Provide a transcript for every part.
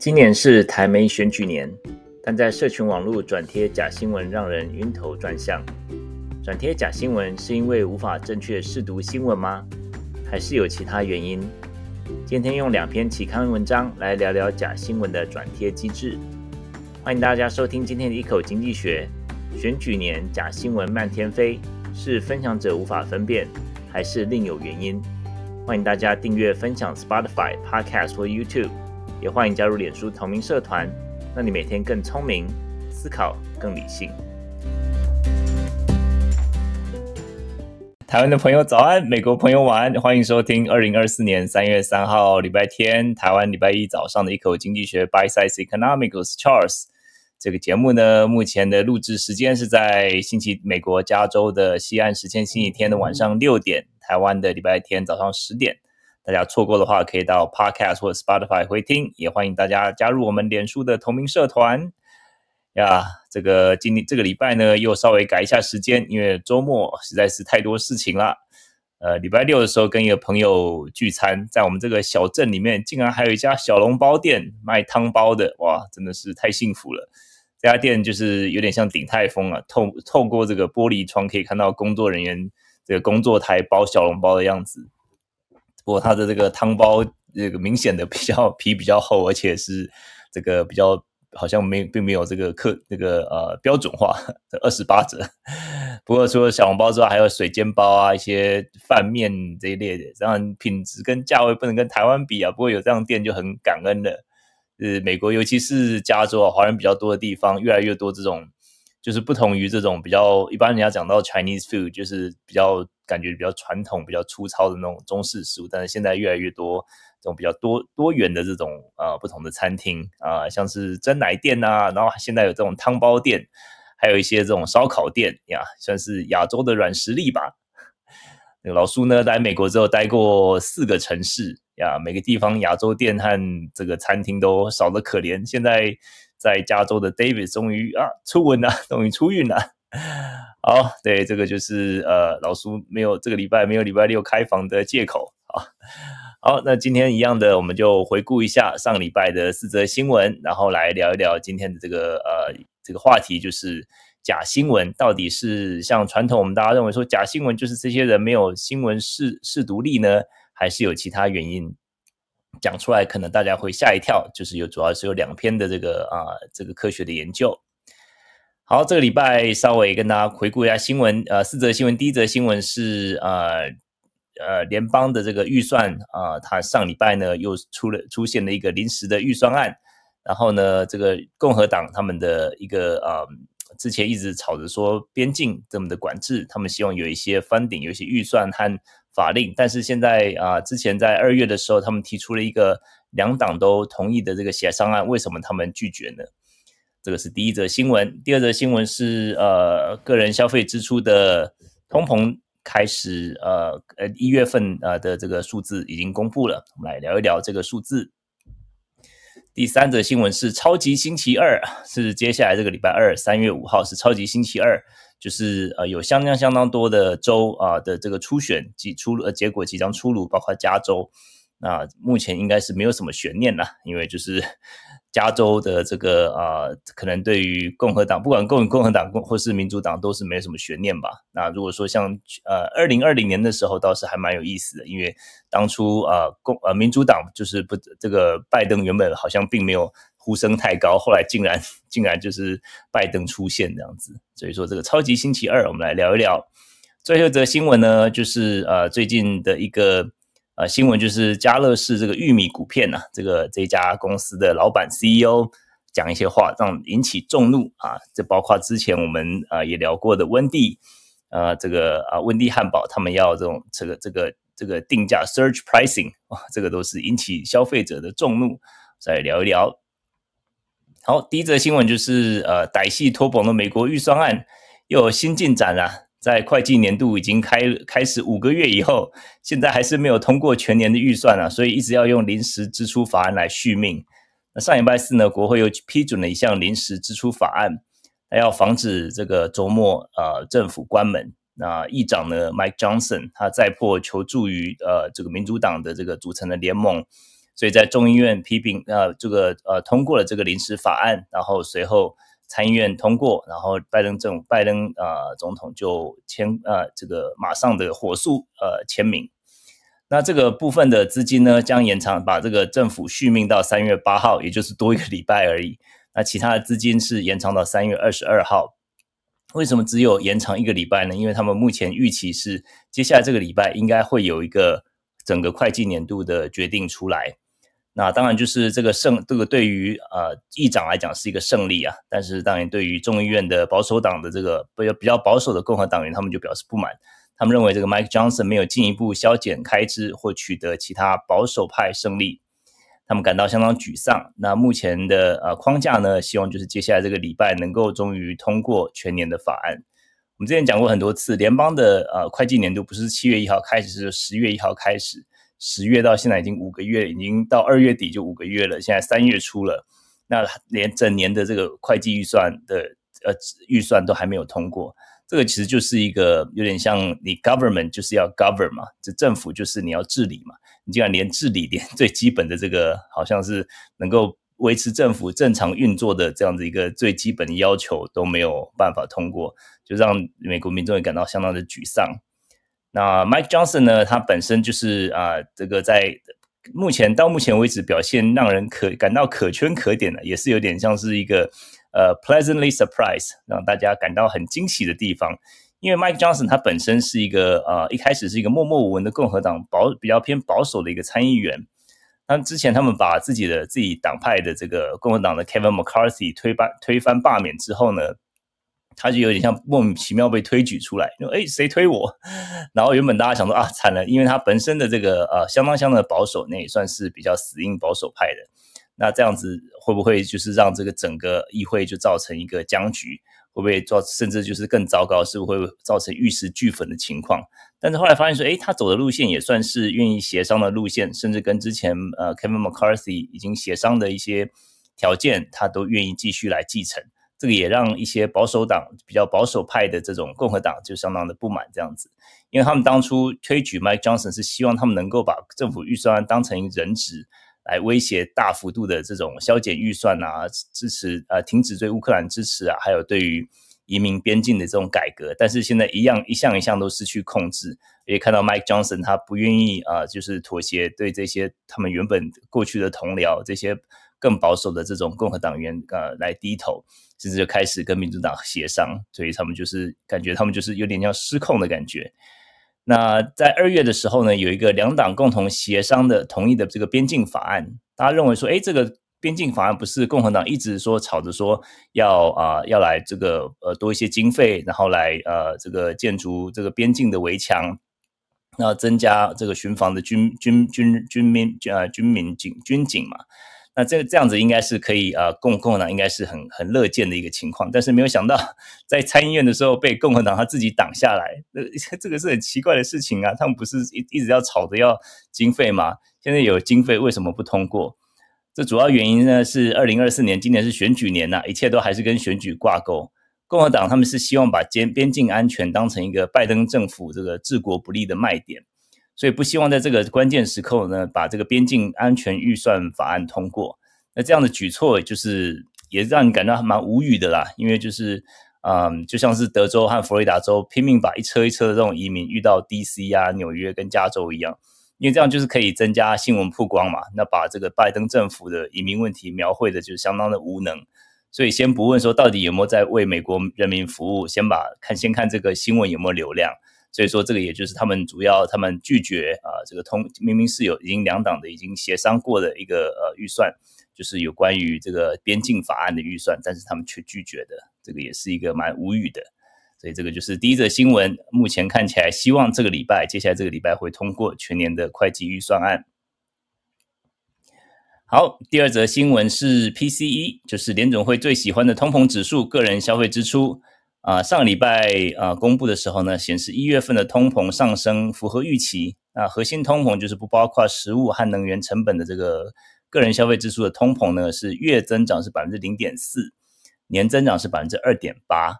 今年是台媒选举年，但在社群网络转贴假新闻让人晕头转向。转贴假新闻是因为无法正确试读新闻吗？还是有其他原因？今天用两篇期刊文章来聊聊假新闻的转贴机制。欢迎大家收听今天的一口经济学。选举年假新闻漫天飞，是分享者无法分辨，还是另有原因？欢迎大家订阅、分享 Spotify、Podcast 或 YouTube。也欢迎加入脸书同名社团，让你每天更聪明，思考更理性。台湾的朋友早安，美国朋友晚安，欢迎收听二零二四年三月三号礼拜天，台湾礼拜一早上的一口经济学 （By Size Economics Charles 这个节目呢，目前的录制时间是在星期美国加州的西岸时间星期天的晚上六点，台湾的礼拜天早上十点。大家错过的话，可以到 Podcast 或者 Spotify 回听。也欢迎大家加入我们脸书的同名社团呀。这个今天这个礼拜呢，又稍微改一下时间，因为周末实在是太多事情了。呃，礼拜六的时候跟一个朋友聚餐，在我们这个小镇里面，竟然还有一家小笼包店卖汤包的，哇，真的是太幸福了。这家店就是有点像鼎泰丰啊，透透过这个玻璃窗可以看到工作人员这个工作台包小笼包的样子。不过它的这个汤包，这个明显的比较皮比较厚，而且是这个比较好像没并没有这个客这个呃标准化的 二十八折。不过除了小笼包之外，还有水煎包啊，一些饭面这一类的，当然品质跟价位不能跟台湾比啊。不过有这样店就很感恩了。呃，美国尤其是加州啊，华人比较多的地方，越来越多这种。就是不同于这种比较一般，人家讲到 Chinese food，就是比较感觉比较传统、比较粗糙的那种中式食物。但是现在越来越多这种比较多多元的这种啊、不同的餐厅啊、像是蒸奶店呐、啊，然后现在有这种汤包店，还有一些这种烧烤店呀，算是亚洲的软实力吧。老苏呢，来美国之后待过四个城市呀，每个地方亚洲店和这个餐厅都少得可怜。现在。在加州的 David 终于啊出文了，终于出运了。好，对，这个就是呃老苏没有这个礼拜没有礼拜六开房的借口啊。好，那今天一样的，我们就回顾一下上礼拜的四则新闻，然后来聊一聊今天的这个呃这个话题，就是假新闻到底是像传统我们大家认为说假新闻就是这些人没有新闻识识读力呢，还是有其他原因？讲出来可能大家会吓一跳，就是有主要是有两篇的这个啊这个科学的研究。好，这个礼拜稍微跟大家回顾一下新闻，呃，四则新闻。第一则新闻是呃呃联邦的这个预算啊，它上礼拜呢又出了出现了一个临时的预算案，然后呢这个共和党他们的一个呃之前一直吵着说边境这么的管制，他们希望有一些 funding，有一些预算和。法令，但是现在啊、之前在二月的时候，他们提出了一个两党都同意的这个协商案，为什么他们拒绝呢？这个是第一则新闻。第二则新闻是呃，个人消费支出的通膨开始呃呃一月份啊的这个数字已经公布了，我们来聊一聊这个数字。第三则新闻是超级星期二，是接下来这个礼拜二，三月五号是超级星期二。就是呃有相当相当多的州啊的这个初选即出呃结果即将出炉，包括加州，那目前应该是没有什么悬念了，因为就是 加州的这个啊可能对于共和党不管共共和党或是民主党都是没有什么悬念吧。那如果说像呃二零二零年的时候倒是还蛮有意思的，因为当初啊共呃民主党就是不这个拜登原本好像并没有。呼声太高，后来竟然竟然就是拜登出现这样子，所以说这个超级星期二，我们来聊一聊。最后一则新闻呢，就是呃最近的一个呃新闻，就是家乐氏这个玉米谷片呐、啊，这个这家公司的老板 CEO 讲一些话，让引起众怒啊。这包括之前我们啊、也聊过的温蒂，呃这个啊温蒂汉堡，他们要这种这个这个这个定价 surge pricing 啊，这个都是引起消费者的众怒。再聊一聊。好，第一则新闻就是，呃，歹戏拖棚的美国预算案又有新进展了。在会计年度已经开开始五个月以后，现在还是没有通过全年的预算啊，所以一直要用临时支出法案来续命。那上礼拜四呢，国会又批准了一项临时支出法案，还要防止这个周末呃政府关门。那议长呢，Mike Johnson 他再迫求助于呃这个民主党的这个组成的联盟。所以在众议院批评呃这个呃通过了这个临时法案，然后随后参议院通过，然后拜登政府拜登呃总统就签呃这个马上的火速呃签名。那这个部分的资金呢，将延长把这个政府续命到三月八号，也就是多一个礼拜而已。那其他的资金是延长到三月二十二号。为什么只有延长一个礼拜呢？因为他们目前预期是接下来这个礼拜应该会有一个整个会计年度的决定出来。那当然就是这个胜，这个对于呃议长来讲是一个胜利啊，但是当然对于众议院的保守党的这个比较比较保守的共和党员，他们就表示不满。他们认为这个 Mike Johnson 没有进一步削减开支或取得其他保守派胜利，他们感到相当沮丧。那目前的呃框架呢，希望就是接下来这个礼拜能够终于通过全年的法案。我们之前讲过很多次，联邦的呃会计年度不是七月一号开始，是十月一号开始。十月到现在已经五个月，已经到二月底就五个月了。现在三月初了，那连整年的这个会计预算的呃预算都还没有通过。这个其实就是一个有点像你 government 就是要 govern 嘛，这政府就是你要治理嘛。你竟然连治理连最基本的这个好像是能够维持政府正常运作的这样子一个最基本的要求都没有办法通过，就让美国民众也感到相当的沮丧。那 Mike Johnson 呢？他本身就是啊、这个在目前到目前为止表现让人可感到可圈可点的，也是有点像是一个呃 pleasantly surprise，让大家感到很惊喜的地方。因为 Mike Johnson 他本身是一个呃一开始是一个默默无闻的共和党保比较偏保守的一个参议员。那之前他们把自己的自己党派的这个共和党的 Kevin McCarthy 推翻推翻罢免之后呢，他就有点像莫名其妙被推举出来，说哎，谁推我？然后原本大家想说啊，惨了，因为他本身的这个呃相当相当的保守，那也算是比较死硬保守派的。那这样子会不会就是让这个整个议会就造成一个僵局？会不会造甚至就是更糟糕，是不是会造成玉石俱焚的情况？但是后来发现说，哎，他走的路线也算是愿意协商的路线，甚至跟之前呃 Kevin McCarthy 已经协商的一些条件，他都愿意继续来继承。这个也让一些保守党比较保守派的这种共和党就相当的不满，这样子，因为他们当初推举 Mike Johnson 是希望他们能够把政府预算案当成人质，来威胁大幅度的这种削减预算啊，支持呃停止对乌克兰支持啊，还有对于移民边境的这种改革，但是现在一样一项一项都失去控制，也看到 Mike Johnson 他不愿意啊、就是妥协对这些他们原本过去的同僚这些。更保守的这种共和党员呃来低头，甚至就开始跟民主党协商，所以他们就是感觉他们就是有点像失控的感觉。那在二月的时候呢，有一个两党共同协商的同意的这个边境法案，大家认为说，哎，这个边境法案不是共和党一直说吵着说要啊、要来这个呃多一些经费，然后来呃这个建筑这个边境的围墙，然后增加这个巡防的军军军军民呃军民警军警嘛。那这个这样子应该是可以啊，共共和党应该是很很乐见的一个情况，但是没有想到在参议院的时候被共和党他自己挡下来，这 这个是很奇怪的事情啊！他们不是一一直要吵着要经费吗？现在有经费为什么不通过？这主要原因呢是二零二四年今年是选举年呐、一切都还是跟选举挂钩。共和党他们是希望把边边境安全当成一个拜登政府这个治国不利的卖点。所以不希望在这个关键时刻呢，把这个边境安全预算法案通过。那这样的举措就是也让你感到还蛮无语的啦，因为就是嗯，就像是德州和佛罗里达州拼命把一车一车的这种移民运到 DC 啊、纽约跟加州一样，因为这样就是可以增加新闻曝光嘛。那把这个拜登政府的移民问题描绘的就相当的无能。所以先不问说到底有没有在为美国人民服务，先把看先看这个新闻有没有流量。所以说，这个也就是他们主要，他们拒绝啊，这个通明明是有已经两党的已经协商过的一个呃预算，就是有关于这个边境法案的预算，但是他们却拒绝的，这个也是一个蛮无语的。所以这个就是第一则新闻，目前看起来希望这个礼拜，接下来这个礼拜会通过全年的会计预算案。好，第二则新闻是 PCE，就是联总会最喜欢的通膨指数，个人消费支出。啊，上个礼拜啊公布的时候呢，显示一月份的通膨上升符合预期。那核心通膨就是不包括食物和能源成本的这个个人消费支出的通膨呢，是月增长是百分之零点四，年增长是百分之二点八，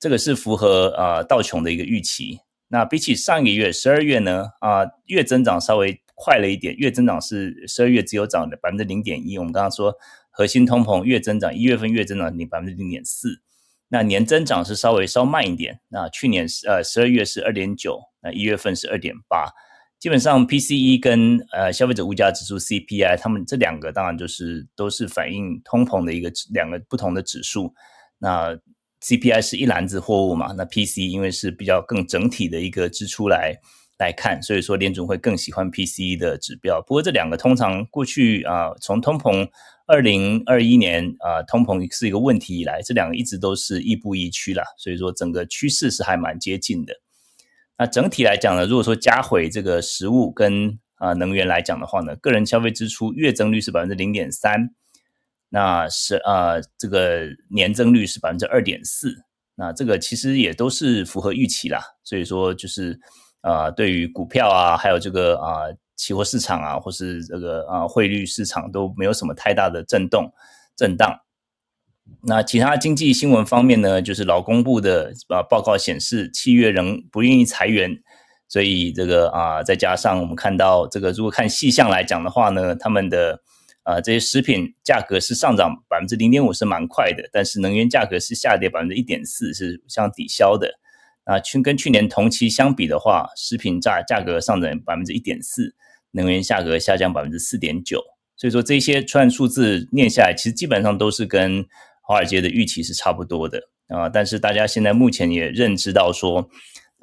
这个是符合啊道琼的一个预期。那比起上个月十二月呢，啊月增长稍微快了一点，月增长是十二月只有涨了百分之零点一。我们刚刚说核心通膨月增长，一月份月增长你百分之零点四，那年增长是稍微稍慢一点。那去年是呃十二月是二点九，那一月份是二点八。基本上 PCE 跟呃消费者物价指数 CPI，他们这两个当然就是都是反映通膨的一个两个不同的指数。那 CPI 是一篮子货物嘛，那 PCE 因为是比较更整体的一个支出来来看，所以说联总会更喜欢 PCE 的指标。不过这两个通常过去啊、从通膨二零二一年啊、通膨是一个问题以来，这两个一直都是亦步亦趋啦，所以说整个趋势是还蛮接近的。那整体来讲呢，如果说加回这个食物跟啊、能源来讲的话呢，个人消费支出月增率是百分之零点三。那是呃，这个年增率是百分之二点四，那这个其实也都是符合预期啦。所以说就是呃，对于股票啊，还有这个啊、期货市场啊，或是这个啊、汇率市场都没有什么太大的震动震荡。那其他经济新闻方面呢，就是劳工部的啊报告显示，七月仍不愿意裁员，所以这个啊、再加上我们看到这个，如果看细项来讲的话呢，他们的。啊、这些食品价格是上涨百分之零点五，是蛮快的，但是能源价格是下跌百分之一点四，是相抵消的。啊，去跟去年同期相比的话，食品价价格上涨百分之一点四，能源价格下降百分之四点九。所以说这些串数字念下来，其实基本上都是跟华尔街的预期是差不多的啊。但是大家现在目前也认知到说。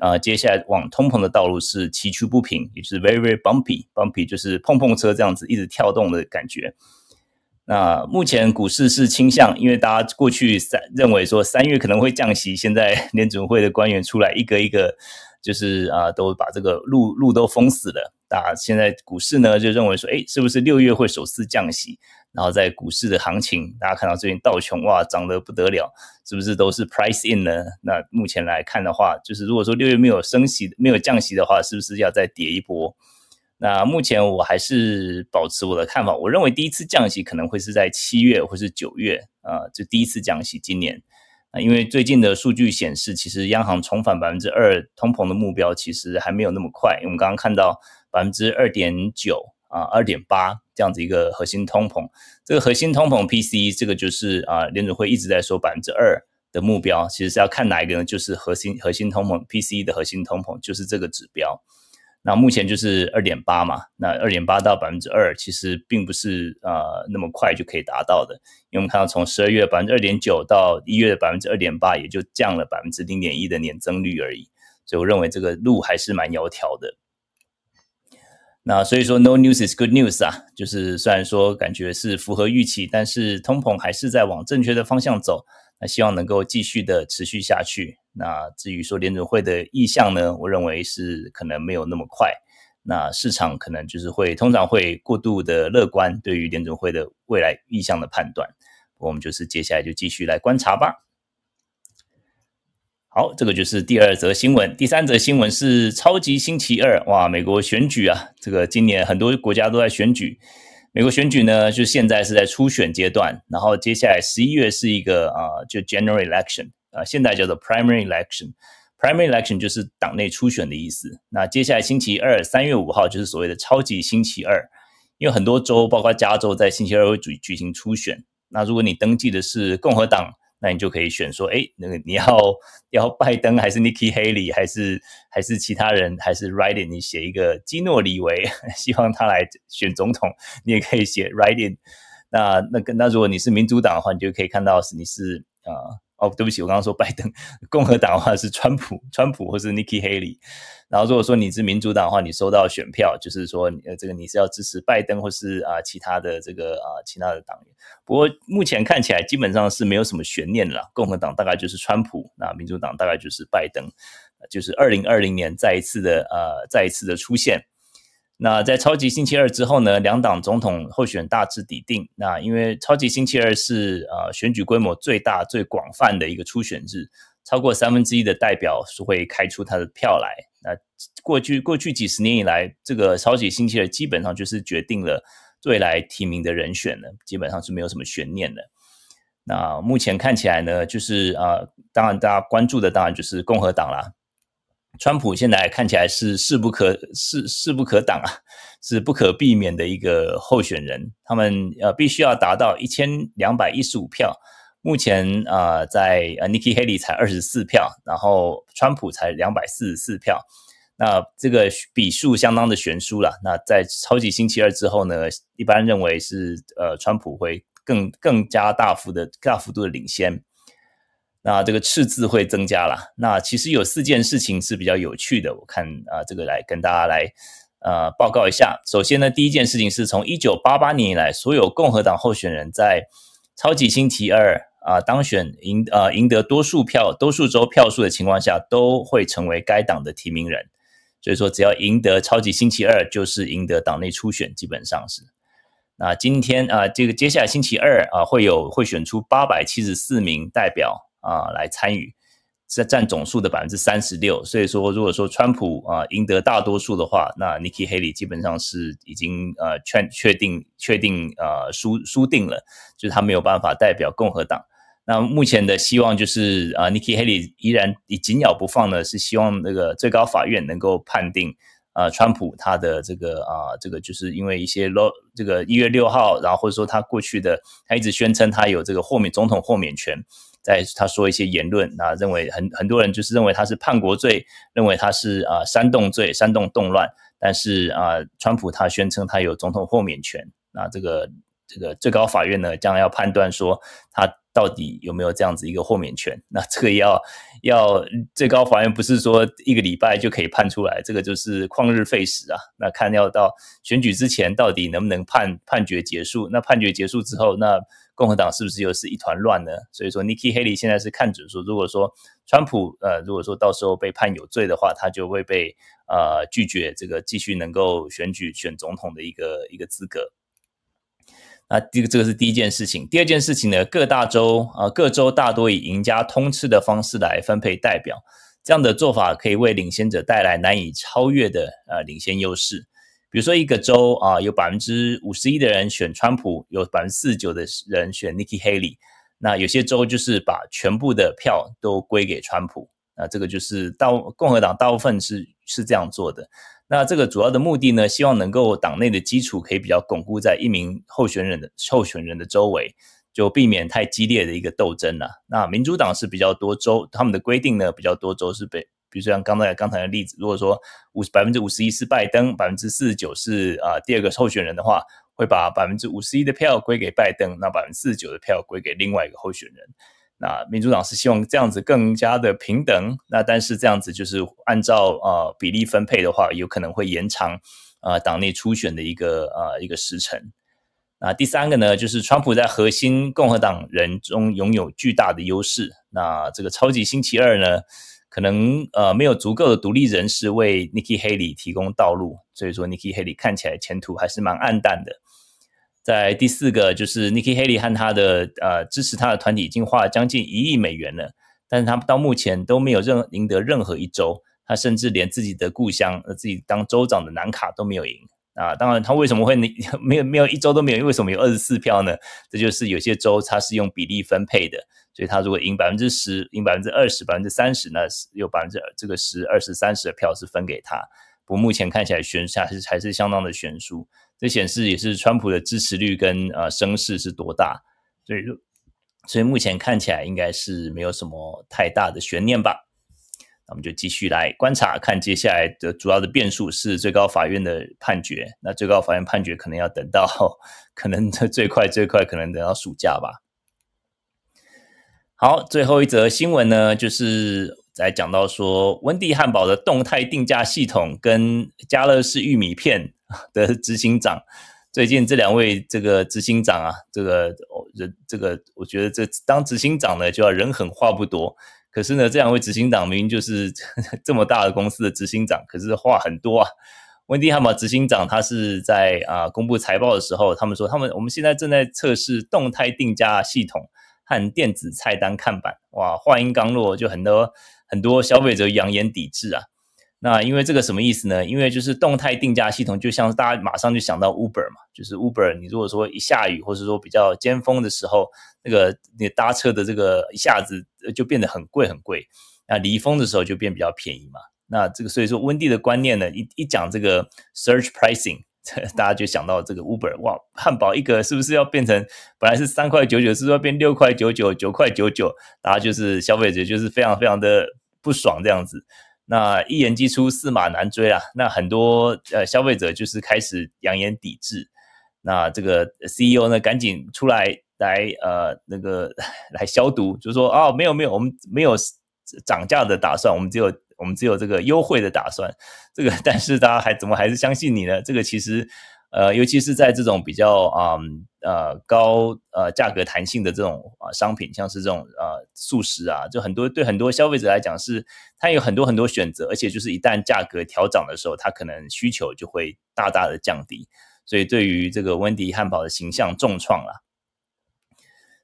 啊、接下来往通膨的道路是崎岖不平，也就是 very very bumpy，bumpy 就是碰碰车这样子一直跳动的感觉。那目前股市是倾向，因为大家过去三认为说三月可能会降息，现在联准会的官员出来一个一个，就是啊、都把这个路路都封死了。大家现在股市呢就认为说，哎，是不是六月会首次降息？然后在股市的行情，大家看到最近道琼哇涨得不得了，是不是都是 price in 呢？那目前来看的话，就是如果说六月没有升息、没有降息的话，是不是要再跌一波？那目前我还是保持我的看法，我认为第一次降息可能会是在七月或是九月啊、呃，就第一次降息今年啊，因为最近的数据显示，其实央行重返百分之二通膨的目标其实还没有那么快，因为我们刚刚看到百分之二点九。啊，二点八这样子一个核心通膨，这个核心通膨 PCE 这个就是啊，联准会一直在说百分之二的目标，其实是要看哪一个呢？就是核心核心通膨 PCE 的核心通膨就是这个指标。那目前就是二点八嘛，那二点八到百分之二其实并不是呃那么快就可以达到的，因为我们看到从十二月百分之二点九到一月的百分之二点八，也就降了百分之零点一的年增率而已，所以我认为这个路还是蛮窈窕的。那所以说，no news is good news 啊，就是虽然说感觉是符合预期，但是通膨还是在往正确的方向走。那希望能够继续的持续下去。那至于说联准会的意向呢，我认为是可能没有那么快。那市场可能就是会通常会过度的乐观对于联准会的未来意向的判断。我们就是接下来就继续来观察吧。好，这个就是第二则新闻。第三则新闻是超级星期二，哇！美国选举啊，这个今年很多国家都在选举。美国选举呢，就现在是在初选阶段，然后接下来十一月是一个啊、就 general election 啊、现在叫做 primary election。primary election 就是党内初选的意思。那接下来星期二，三月五号就是所谓的超级星期二，因为很多州，包括加州，在星期二会举举行初选。那如果你登记的是共和党，那你就可以选说，哎，那个你要要拜登还是 Nikki Haley 还是还是其他人还是 write in 你写一个基诺里维，希望他来选总统，你也可以写 write in。那那跟那如果你是民主党的话，你就可以看到是你是啊。哦，对不起，我刚刚说拜登，共和党的话是川普，川普或是 Nikki Haley。然后如果说你是民主党的话，你收到选票，就是说呃这个你是要支持拜登或是啊其他的这个啊其他的党员。不过目前看起来基本上是没有什么悬念了，共和党大概就是川普，那民主党大概就是拜登，就是二零二零年再一次的呃再一次的出现。那在超级星期二之后呢，两党总统候选大致底定。那因为超级星期二是呃选举规模最大、最广泛的一个初选日，超过三分之一的代表是会开出他的票来。那过去过去几十年以来，这个超级星期二基本上就是决定了未来提名的人选了，基本上是没有什么悬念的。那目前看起来呢，就是、呃，当然大家关注的当然就是共和党啦。川普现在看起来是势不可势势不可挡啊，是不可避免的一个候选人。他们呃必须要达到一千两百一十五票，目前啊、呃、在呃 Nikki Haley 才二十四票，然后川普才两百四十四票，那这个比数相当的悬殊了。那在超级星期二之后呢，一般认为是呃川普会更更加大幅的大幅度的领先。那这个赤字会增加了。那其实有四件事情是比较有趣的，我看啊，这个来跟大家来呃报告一下。首先呢，第一件事情是从一九八八年以来，所有共和党候选人在超级星期二啊当选赢呃赢得多数票、多数州票数的情况下，都会成为该党的提名人。所以说，只要赢得超级星期二，就是赢得党内初选，基本上是。那今天啊，这个接下来星期二啊，会有会选出八百七十四名代表。啊，来参与，是占总数的百分之三十六。所以说，如果说川普啊赢得大多数的话，那 Nikki Haley 基本上是已经呃确确定确定呃输输定了，就是他没有办法代表共和党。那目前的希望就是啊，Nikki Haley 依然以紧咬不放呢，是希望那个最高法院能够判定啊，川普他的这个啊这个就是因为一些六这个一月六号，然后或者说他过去的他一直宣称他有这个豁免总统豁免权。在他说一些言论啊，认为很很多人就是认为他是叛国罪，认为他是啊煽动罪，煽动动乱。但是啊，川普他宣称他有总统豁免权，那这个这个最高法院呢将要判断说他到底有没有这样子一个豁免权。那这个要要最高法院不是说一个礼拜就可以判出来，这个就是旷日费时啊。那看要到选举之前到底能不能判判决结束？那判决结束之后，那。共和党是不是又是一团乱呢？所以说，Nikki Haley 现在是看准说，如果说川普呃，如果说到时候被判有罪的话，他就会被呃拒绝这个继续能够选举选总统的一个一个资格。那这个这个是第一件事情。第二件事情呢，各大州啊、呃，各州大多以赢家通吃的方式来分配代表，这样的做法可以为领先者带来难以超越的呃领先优势。比如说一个州啊，有百分之五十一的人选川普，有百分之四十九的人选 Nikki Haley。那有些州就是把全部的票都归给川普。那这个就是到共和党大部分是是这样做的。那这个主要的目的呢，希望能够党内的基础可以比较巩固在一名候选人的候选人的周围，就避免太激烈的一个斗争了。那民主党是比较多州，他们的规定呢比较多州是被。比如说像刚才刚才的例子，如果说五十百分之五十一是拜登，百分之四十九是啊第二个候选人的话，会把百分之五十一的票归给拜登，那百分之四十九的票归给另外一个候选人。那民主党是希望这样子更加的平等，那但是这样子就是按照啊比例分配的话，有可能会延长啊党内初选的一个啊一个时程。那第三个呢，就是川普在核心共和党人中拥有巨大的优势。那这个超级星期二呢，可能呃没有足够的独立人士为 Nikki Haley 提供道路，所以说 Nikki Haley 看起来前途还是蛮暗淡的。在第四个就是 Nikki Haley 和他的呃支持他的团体已经花了将近一亿美元了，但是他到目前都没有任赢得任何一州，他甚至连自己的故乡呃自己当州长的南卡都没有赢啊。当然他为什么会没有没有一周都没有？为什么有二十四票呢？这就是有些州它是用比例分配的。所以他如果赢百分之十，赢百分之二十，百分之三十，那有百分之这个十、二十、三十的票是分给他。不过目前看起来悬下是还是相当的悬殊，这显示也是川普的支持率跟呃声势是多大。所以，所以目前看起来应该是没有什么太大的悬念吧。那我们就继续来观察，看接下来的主要的变数是最高法院的判决。那最高法院判决可能要等到，可能最快最快可能等到暑假吧。好，最后一则新闻呢，就是来讲到说，温蒂汉堡的动态定价系统跟家乐氏玉米片 的执行长，最近这两位这个执行长啊，这个人这个，我觉得这当执行长呢，就要人狠话不多。可是呢，这两位执行长明明就是 这么大的公司的执行长，可是话很多啊。温蒂汉堡执行长他是在啊公布财报的时候，他们说他们我们现在正在测试动态定价系统。和电子菜单看板，哇，话音刚落，就很多很多消费者扬言抵制啊。那因为这个什么意思呢？因为就是动态定价系统，就像大家马上就想到 Uber 嘛，就是 Uber，你如果说一下雨，或者说比较尖峰的时候，那个你搭车的这个一下子就变得很贵很贵，那离峰的时候就变比较便宜嘛。那这个所以说温蒂的观念呢，一一讲这个 search pricing，大家就想到这个 Uber，哇，汉堡一个是不是要变成本来是三块九九，是不是要变六块九九、九块九九？大家就是消费者就是非常非常的不爽这样子。那一言既出，驷马难追啊！那很多呃消费者就是开始扬言抵制。那这个 CEO 呢，赶紧出来来呃那个 来消毒，就说哦，没有没有，我们没有涨价的打算，我们只有我们只有这个优惠的打算。这个但是大家还怎么还是相信你呢？这个其实。呃，尤其是在这种比较啊呃，高呃价格弹性的这种啊商品，像是这种呃速食啊，就很多对很多消费者来讲是它有很多很多选择，而且就是一旦价格调涨的时候，它可能需求就会大大的降低，所以对于这个温迪汉堡的形象重创了。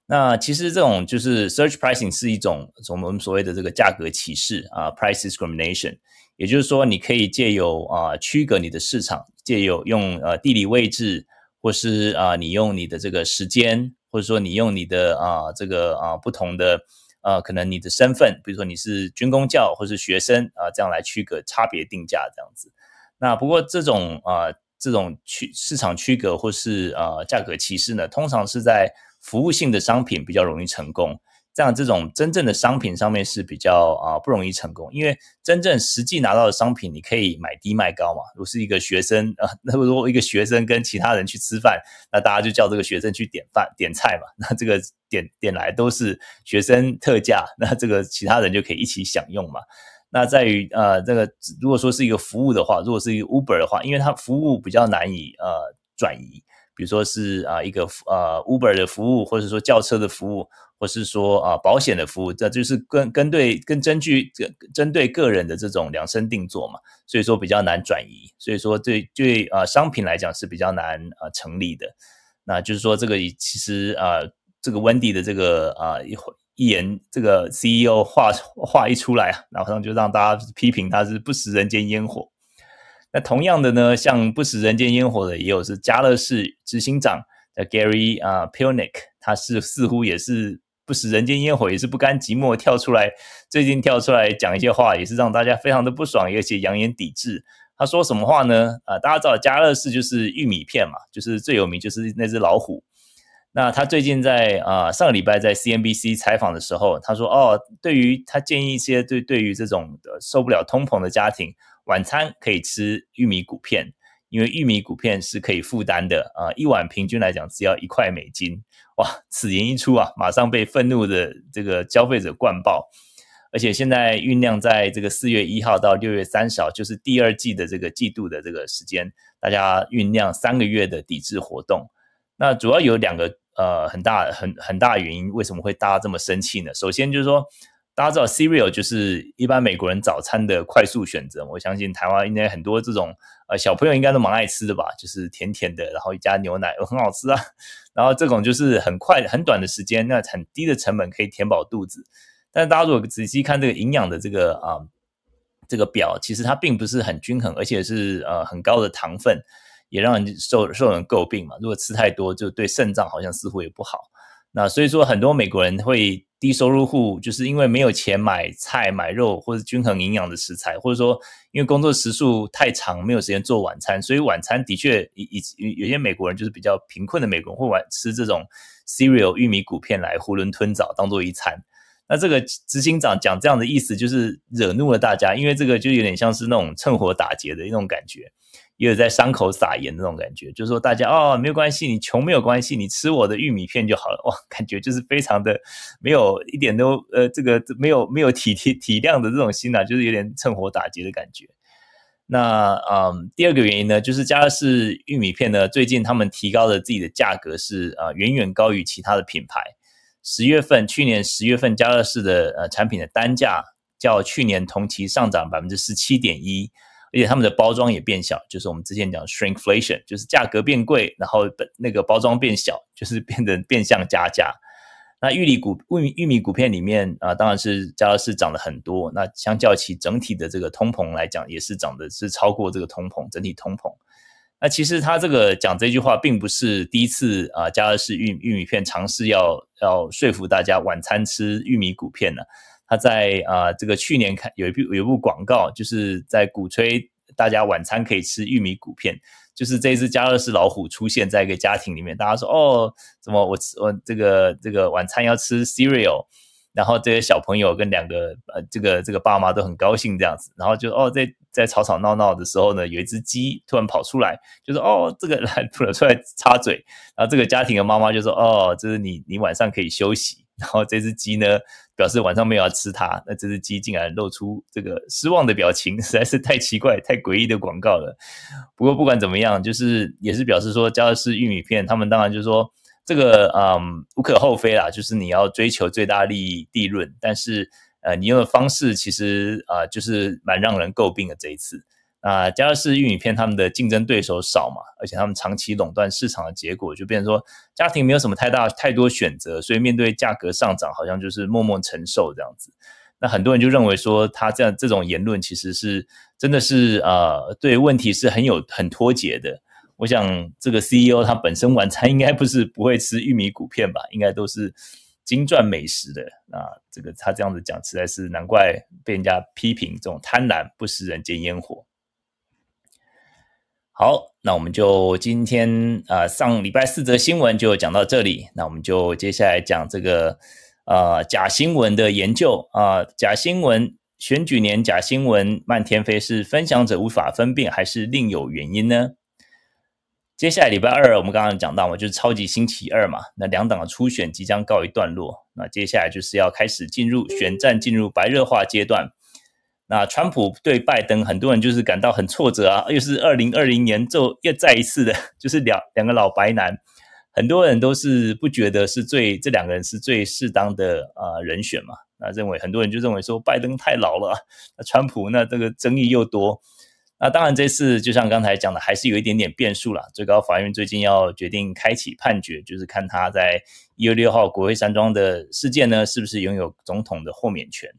那其实这种就是 search pricing 是一种我们所谓的这个价格歧视啊，price discrimination。也就是说，你可以借由啊区隔你的市场，借由用呃地理位置，或是啊你用你的这个时间，或者说你用你的啊这个啊不同的啊可能你的身份，比如说你是军工教或是学生啊这样来区隔差别定价这样子。那不过这种啊这种区市场区隔或是啊价格歧视呢，通常是在服务性的商品比较容易成功。这样，这种真正的商品上面是比较啊不容易成功，因为真正实际拿到的商品，你可以买低卖高嘛。如果是一个学生啊，那如果一个学生跟其他人去吃饭，那大家就叫这个学生去点饭点菜嘛。那这个点点来都是学生特价，那这个其他人就可以一起享用嘛。那在于呃这个如果说是一个服务的话，如果是一个 Uber 的话，因为它服务比较难以呃转移，比如说是啊一个呃 Uber 的服务，或者说轿车的服务。或是说啊，保险的服务，这就是跟跟对跟针对针对个人的这种量身定做嘛，所以说比较难转移，所以说对对啊商品来讲是比较难啊成立的。那就是说这个其实啊这个 Wendy 的这个啊一一言这个 CEO 话话一出来啊，然后就让大家批评他是不食人间烟火。那同样的呢，像不食人间烟火的也有是家乐士执行长的 Gary 啊 Pilnick，他是似乎也是。不食人间烟火，也是不甘寂寞，跳出来，最近跳出来讲一些话，也是让大家非常的不爽，而且扬言抵制。他说什么话呢？啊，大家知道家乐士就是玉米片嘛，就是最有名就是那只老虎。那他最近在啊上个礼拜在 CNBC 采访的时候，他说哦，对于他建议一些对对于这种受不了通膨的家庭，晚餐可以吃玉米谷片。因为玉米谷片是可以负担的啊，一碗平均来讲只要一块美金，哇！此言一出啊，马上被愤怒的这个消费者灌爆，而且现在酝酿在这个四月一号到六月三十号，就是第二季的这个季度的这个时间，大家酝酿三个月的抵制活动。那主要有两个呃很大很很大原因，为什么会大家这么生气呢？首先就是说。大家知道 cereal 就是一般美国人早餐的快速选择，我相信台湾应该很多这种呃小朋友应该都蛮爱吃的吧，就是甜甜的，然后加牛奶，很好吃啊。然后这种就是很快很短的时间，那很低的成本可以填饱肚子。但是大家如果仔细看这个营养的这个啊、这个表，其实它并不是很均衡，而且是呃很高的糖分，也让人受受人诟病嘛。如果吃太多，就对肾脏好像似乎也不好。那所以说，很多美国人会低收入户，就是因为没有钱买菜、买肉或者均衡营养的食材，或者说因为工作时数太长，没有时间做晚餐，所以晚餐的确以以有些美国人就是比较贫困的美国人会晚吃这种 cereal 玉米谷片来囫囵吞枣当做一餐。那这个执行长讲这样的意思，就是惹怒了大家，因为这个就有点像是那种趁火打劫的一种感觉。也有在伤口撒盐那种感觉，就是说大家哦，没有关系，你穷没有关系，你吃我的玉米片就好了。哇，感觉就是非常的没有一点都呃，这个没有没有体体体谅的这种心啊，就是有点趁火打劫的感觉。那嗯，第二个原因呢，就是家乐氏玉米片呢，最近他们提高了自己的价格是啊、呃，远远高于其他的品牌。十月份，去年十月份家乐氏的呃产品的单价较去年同期上涨百分之十七点一。而且他们的包装也变小，就是我们之前讲 shrinkflation，就是价格变贵，然后那个包装变小，就是变得变相加价。那玉米谷玉米玉米谷片里面啊，当然是家乐士涨了很多。那相较起整体的这个通膨来讲，也是涨的是超过这个通膨整体通膨。那其实他这个讲这句话，并不是第一次啊，家乐士玉玉米片尝试要要说服大家晚餐吃玉米谷片呢。他在啊、这个去年看有一部有一部广告，就是在鼓吹大家晚餐可以吃玉米谷片。就是这一只家乐氏老虎出现在一个家庭里面，大家说哦，怎么我吃我这个这个晚餐要吃 cereal，然后这些小朋友跟两个呃这个这个爸妈都很高兴这样子，然后就哦在在吵吵闹闹的时候呢，有一只鸡突然跑出来，就说哦这个 来出来插嘴，然后这个家庭的妈妈就说哦这是你你晚上可以休息。然后这只鸡呢，表示晚上没有要吃它，那这只鸡竟然露出这个失望的表情，实在是太奇怪、太诡异的广告了。不过不管怎么样，就是也是表示说，家乐氏玉米片，他们当然就是说这个嗯无可厚非啦，就是你要追求最大利益、利润，但是呃你用的方式其实啊、就是蛮让人诟病的这一次。啊，家乐氏玉米片他们的竞争对手少嘛，而且他们长期垄断市场的结果，就变成说家庭没有什么太大太多选择，所以面对价格上涨，好像就是默默承受这样子。那很多人就认为说，他这样这种言论其实是真的是呃，对问题是很有很脱节的。我想这个 CEO 他本身晚餐应该不是不会吃玉米谷片吧，应该都是精钻美食的。啊，这个他这样子讲，实在是难怪被人家批评这种贪婪不食人间烟火。好，那我们就今天啊、呃，上礼拜四则新闻就讲到这里。那我们就接下来讲这个呃假新闻的研究啊、呃，假新闻选举年假新闻漫天飞，是分享者无法分辨，还是另有原因呢？接下来礼拜二我们刚刚讲到嘛，就是超级星期二嘛，那两党的初选即将告一段落，那接下来就是要开始进入选战，进入白热化阶段。那川普对拜登，很多人就是感到很挫折啊，又是二零二零年就又再一次的，就是两两个老白男，很多人都是不觉得是最这两个人是最适当的、呃、人选嘛。那认为很多人就认为说拜登太老了，那川普那这个争议又多。那当然这次就像刚才讲的，还是有一点点变数啦。最高法院最近要决定开启判决，就是看他在一月六号国会山庄的事件呢，是不是拥有总统的豁免权。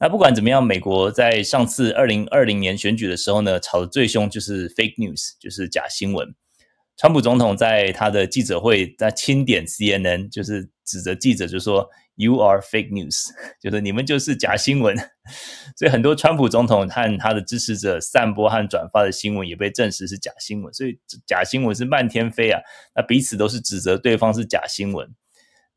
那不管怎么样，美国在上次二零二零年选举的时候呢，吵得最凶就是 fake news，就是假新闻。川普总统在他的记者会在钦点 CNN，就是指责记者就说 “You are fake news”，就是你们就是假新闻。所以很多川普总统和他的支持者散播和转发的新闻也被证实是假新闻，所以假新闻是漫天飞啊。那彼此都是指责对方是假新闻。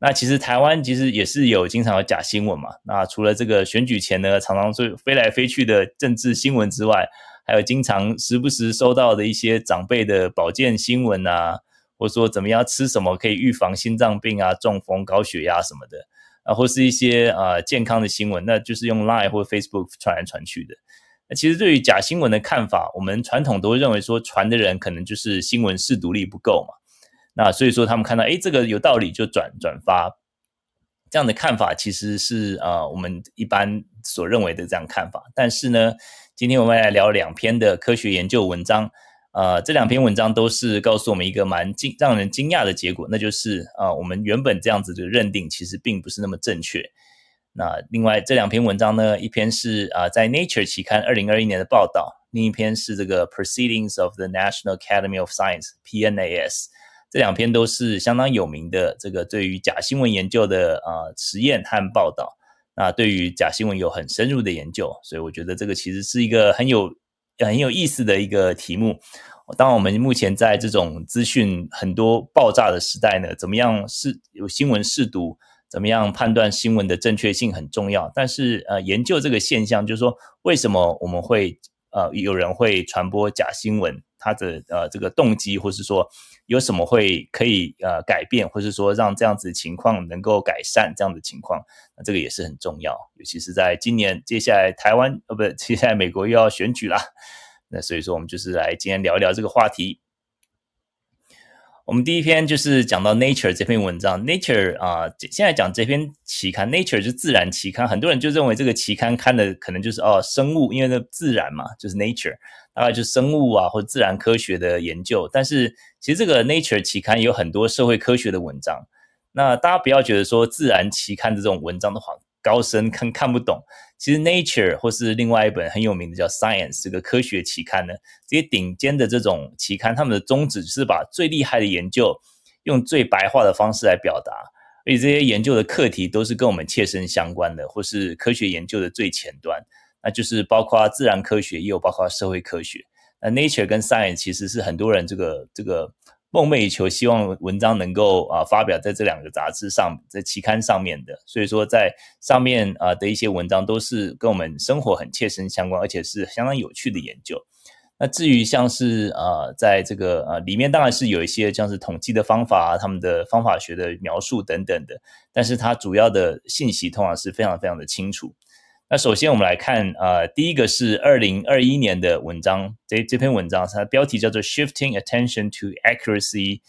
那其实台湾其实也是有经常有假新闻嘛。那除了这个选举前呢，常常是飞来飞去的政治新闻之外，还有经常时不时收到的一些长辈的保健新闻啊，或者说怎么样吃什么可以预防心脏病啊、中风、高血压什么的啊，或是一些啊健康的新闻，那就是用 Line 或 Facebook 传来传去的。那其实对于假新闻的看法，我们传统都会认为说传的人可能就是新闻识读力不够嘛。那所以说，他们看到诶这个有道理就转转发，这样的看法其实是呃我们一般所认为的这样看法。但是呢，今天我们来聊两篇的科学研究文章，呃，这两篇文章都是告诉我们一个蛮惊让人惊讶的结果，那就是呃我们原本这样子的认定其实并不是那么正确。那另外这两篇文章呢，一篇是啊、呃、在 Nature 期刊二零二一年的报道，另一篇是这个 Proceedings of the National Academy of Science PNAS。这两篇都是相当有名的，这个对于假新闻研究的啊、呃、实验和报道，那对于假新闻有很深入的研究，所以我觉得这个其实是一个很有很有意思的一个题目。当，我们目前在这种资讯很多爆炸的时代呢，怎么样是有新闻试读，怎么样判断新闻的正确性很重要。但是呃，研究这个现象，就是说为什么我们会呃有人会传播假新闻，它的呃这个动机，或是说。有什么会可以呃改变，或是说让这样子情况能够改善这样的情况，那这个也是很重要，尤其是在今年接下来台湾呃不，接下来美国又要选举啦，那所以说我们就是来今天聊一聊这个话题。我们第一篇就是讲到 Nature 这篇文章，Nature 啊、现在讲这篇期刊 Nature 是自然期刊，很多人就认为这个期刊看的可能就是哦生物，因为那自然嘛，就是 Nature。大概就是生物啊，或自然科学的研究，但是其实这个 Nature 期刊有很多社会科学的文章。那大家不要觉得说自然期刊的这种文章的话高深看看不懂。其实 Nature 或是另外一本很有名的叫 Science 这个科学期刊呢，这些顶尖的这种期刊，他们的宗旨是把最厉害的研究用最白话的方式来表达，而且这些研究的课题都是跟我们切身相关的，或是科学研究的最前端，那就是包括自然科学，也有包括社会科学。那 Nature 跟 Science 其实是很多人这个这个梦寐以求，希望文章能够啊发表在这两个杂志上，在期刊上面的。所以说，在上面啊的一些文章都是跟我们生活很切身相关，而且是相当有趣的研究。那至于像是呃，在这个呃里面，当然是有一些像是统计的方法啊，他们的方法学的描述等等的，但是它主要的信息通常是非常非常的清楚。那首先我们来看呃，第一个是二零二一年的文章，这这篇文章它的标题叫做 “Shifting Attention to Accuracy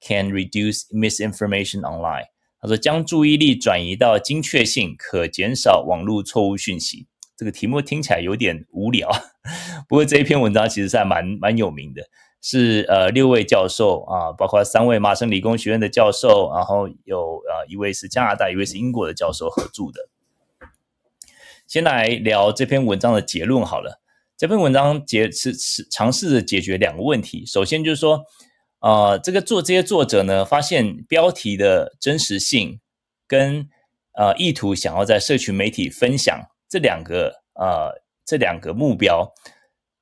Can Reduce Misinformation Online”。他说，将注意力转移到精确性，可减少网络错误讯息。这个题目听起来有点无聊，不过这一篇文章其实还蛮蛮有名的，是呃六位教授啊，包括三位麻省理工学院的教授，然后有呃一位是加拿大，一位是英国的教授合著的。先来聊这篇文章的结论好了。这篇文章解是是尝试着解决两个问题，首先就是说，呃，这个做这些作者呢，发现标题的真实性跟呃意图想要在社群媒体分享。这两个呃，这两个目标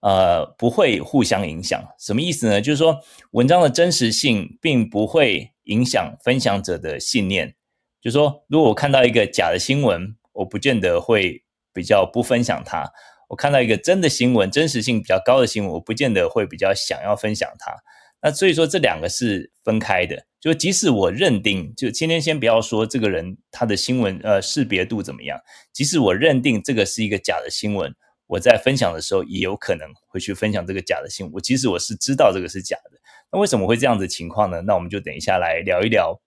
呃不会互相影响，什么意思呢？就是说文章的真实性并不会影响分享者的信念。就是说，如果我看到一个假的新闻，我不见得会比较不分享它；我看到一个真的新闻，真实性比较高的新闻，我不见得会比较想要分享它。那所以说，这两个是分开的。就即使我认定，就今天先不要说这个人他的新闻呃识别度怎么样，即使我认定这个是一个假的新闻，我在分享的时候也有可能会去分享这个假的新闻。我即使我是知道这个是假的，那为什么会这样子情况呢？那我们就等一下来聊一聊。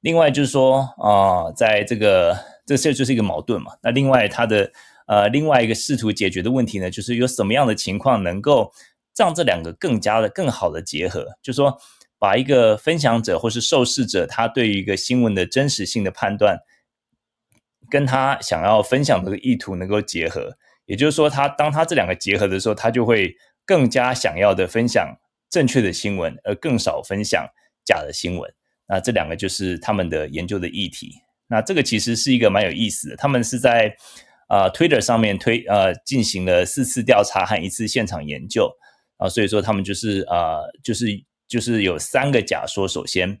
另外就是说啊、在这个这这就是一个矛盾嘛。那另外他的呃另外一个试图解决的问题呢，就是有什么样的情况能够让这两个更加的更好的结合，就是说。把一个分享者或是受试者，他对于一个新闻的真实性的判断，跟他想要分享的意图能够结合，也就是说，他当他这两个结合的时候，他就会更加想要的分享正确的新闻，而更少分享假的新闻。那这两个就是他们的研究的议题。那这个其实是一个蛮有意思的，他们是在啊、呃、Twitter 上面推呃进行了四次调查和一次现场研究啊、所以说他们就是、呃、就是。就是有三个假说。首先，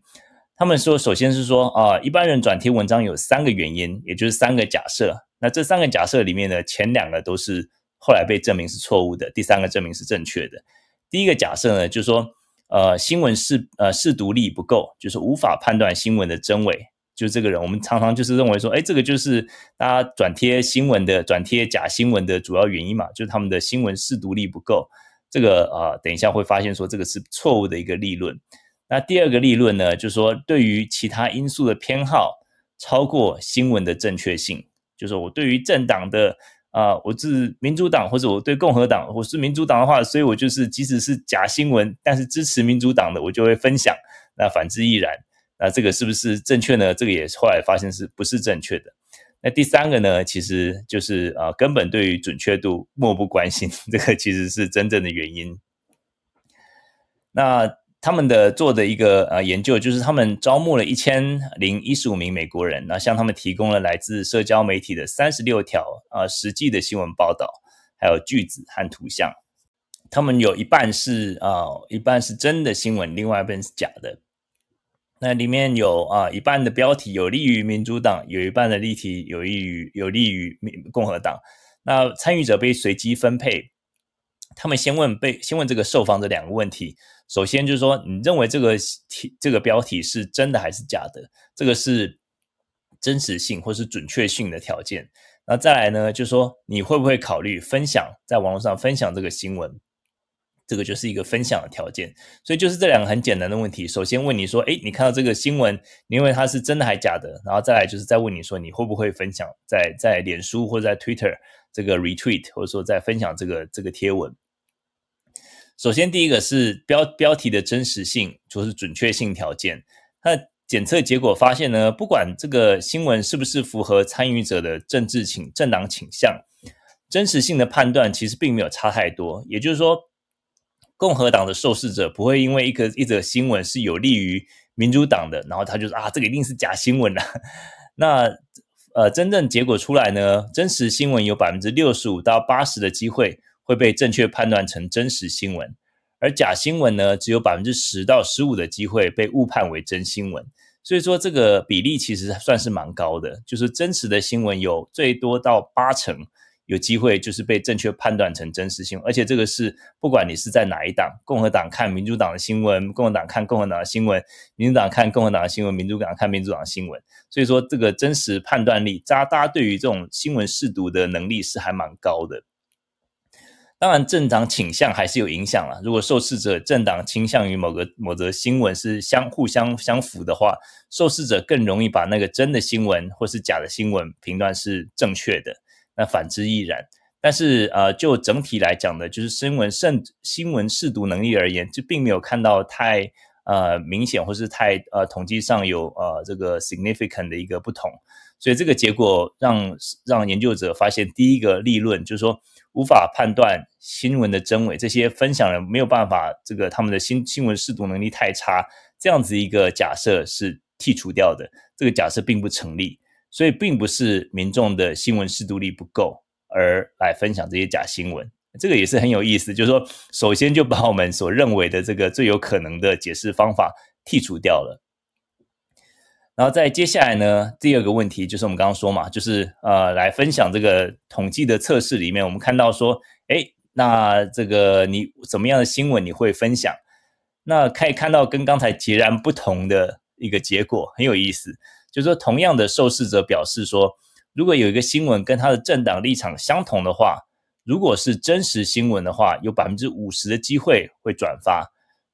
他们说，首先是说啊、一般人转贴文章有三个原因，也就是三个假设。那这三个假设里面呢，前两个都是后来被证明是错误的，第三个证明是正确的。第一个假设呢，就是说，呃，新闻识呃识读力不够，就是无法判断新闻的真伪。就是这个人，我们常常就是认为说，哎，这个就是大家转贴新闻的转贴假新闻的主要原因嘛，就是他们的新闻识读力不够。这个啊、等一下会发现说这个是错误的一个立论。那第二个立论呢，就是说对于其他因素的偏好超过新闻的正确性。就是我对于政党的啊、我是民主党或者我对共和党，我是民主党的话，所以我就是即使是假新闻，但是支持民主党的我就会分享。那反之亦然。那这个是不是正确呢？这个也后来发现是不是正确的？那第三个呢，其实就是啊，根本对于准确度漠不关心，这个其实是真正的原因。那他们的做的一个呃研究，就是他们招募了一千零一十五名美国人，那向他们提供了来自社交媒体的三十六条啊实际的新闻报道，还有句子和图像。他们有一半是啊，一半是真的新闻，另外一半是假的。那里面有啊，一半的标题有利于民主党，有一半的例题有利于有利于民共和党。那参与者被随机分配，他们先问被先问这个受访者两个问题。首先就是说，你认为这个题这个标题是真的还是假的？这个是真实性或是准确性的条件。那再来呢，就是说你会不会考虑分享在网络上分享这个新闻？这个就是一个分享的条件，所以就是这两个很简单的问题。首先问你说，诶，你看到这个新闻，你认为它是真的还假的？然后再来就是再问你说，你会不会分享在在脸书或者在 Twitter 这个 retweet，或者说在分享这个这个贴文。首先第一个是标标题的真实性，就是准确性条件。那检测结果发现呢，不管这个新闻是不是符合参与者的政治倾政党倾向，真实性的判断其实并没有差太多。也就是说。共和党的受试者不会因为一个一则新闻是有利于民主党的，然后他就说啊，这个一定是假新闻了。那呃，真正结果出来呢，真实新闻有百分之六十五到八十的机会会被正确判断成真实新闻，而假新闻呢，只有百分之十到十五的机会被误判为真新闻。所以说这个比例其实算是蛮高的，就是真实的新闻有最多到八成有机会就是被正确判断成真实新闻，而且这个是不管你是在哪一党，共和党看民主党的新闻，共和党看共和党的新闻，民主党看共和党的新闻，民主党看民主党的新闻。所以说这个真实判断力，大家对于这种新闻试读的能力是还蛮高的。当然，政党倾向还是有影响了。如果受试者政党倾向于某个某则新闻是相互相相符的话，受试者更容易把那个真的新闻或是假的新闻评断是正确的。那反之亦然。但是，呃，就整体来讲呢，就是新闻慎新闻识读能力而言，就并没有看到太呃明显或是太呃统计上有呃这个 significant 的一个不同。所以这个结果让让研究者发现，第一个立论就是说。无法判断新闻的真伪，这些分享人没有办法，这个他们的新新闻识读能力太差，这样子一个假设是剔除掉的，这个假设并不成立，所以并不是民众的新闻识读力不够而来分享这些假新闻，这个也是很有意思，就是说，首先就把我们所认为的这个最有可能的解释方法剔除掉了。然后在接下来呢，第二个问题就是我们刚刚说嘛，就是呃，来分享这个统计的测试里面，我们看到说，哎，那这个你怎么样的新闻你会分享？那可以看到跟刚才截然不同的一个结果，很有意思。就是说，同样的受试者表示说，如果有一个新闻跟他的政党立场相同的话，如果是真实新闻的话，有百分之五十的机会会转发。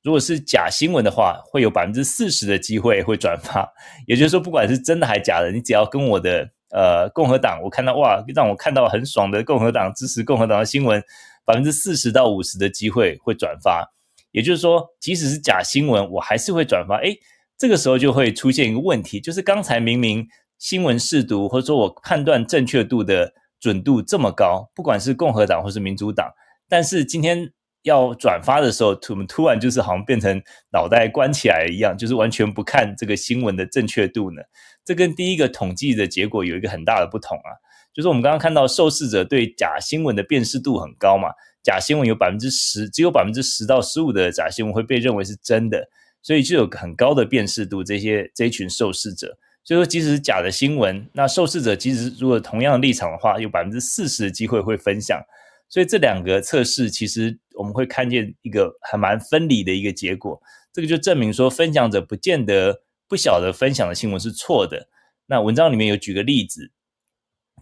如果是假新闻的话，会有百分之四十的机会会转发。也就是说，不管是真的还是假的，你只要跟我的呃共和党，我看到哇，让我看到很爽的共和党支持共和党的新闻，百分之四十到五十的机会会转发。也就是说，即使是假新闻，我还是会转发。诶，这个时候就会出现一个问题，就是刚才明明新闻试读或者说我判断正确度的准度这么高，不管是共和党或是民主党，但是今天。要转发的时候，突突然就是好像变成脑袋关起来一样，就是完全不看这个新闻的正确度呢。这跟第一个统计的结果有一个很大的不同啊，就是我们刚刚看到受试者对假新闻的辨识度很高嘛，假新闻有百分之十，只有百分之十到十五的假新闻会被认为是真的，所以就有很高的辨识度。这些这一群受试者，所以说即使是假的新闻，那受试者即使如果同样的立场的话，有百分之四十的机会会分享。所以这两个测试其实我们会看见一个还蛮分离的一个结果，这个就证明说分享者不见得不晓得分享的新闻是错的。那文章里面有举个例子，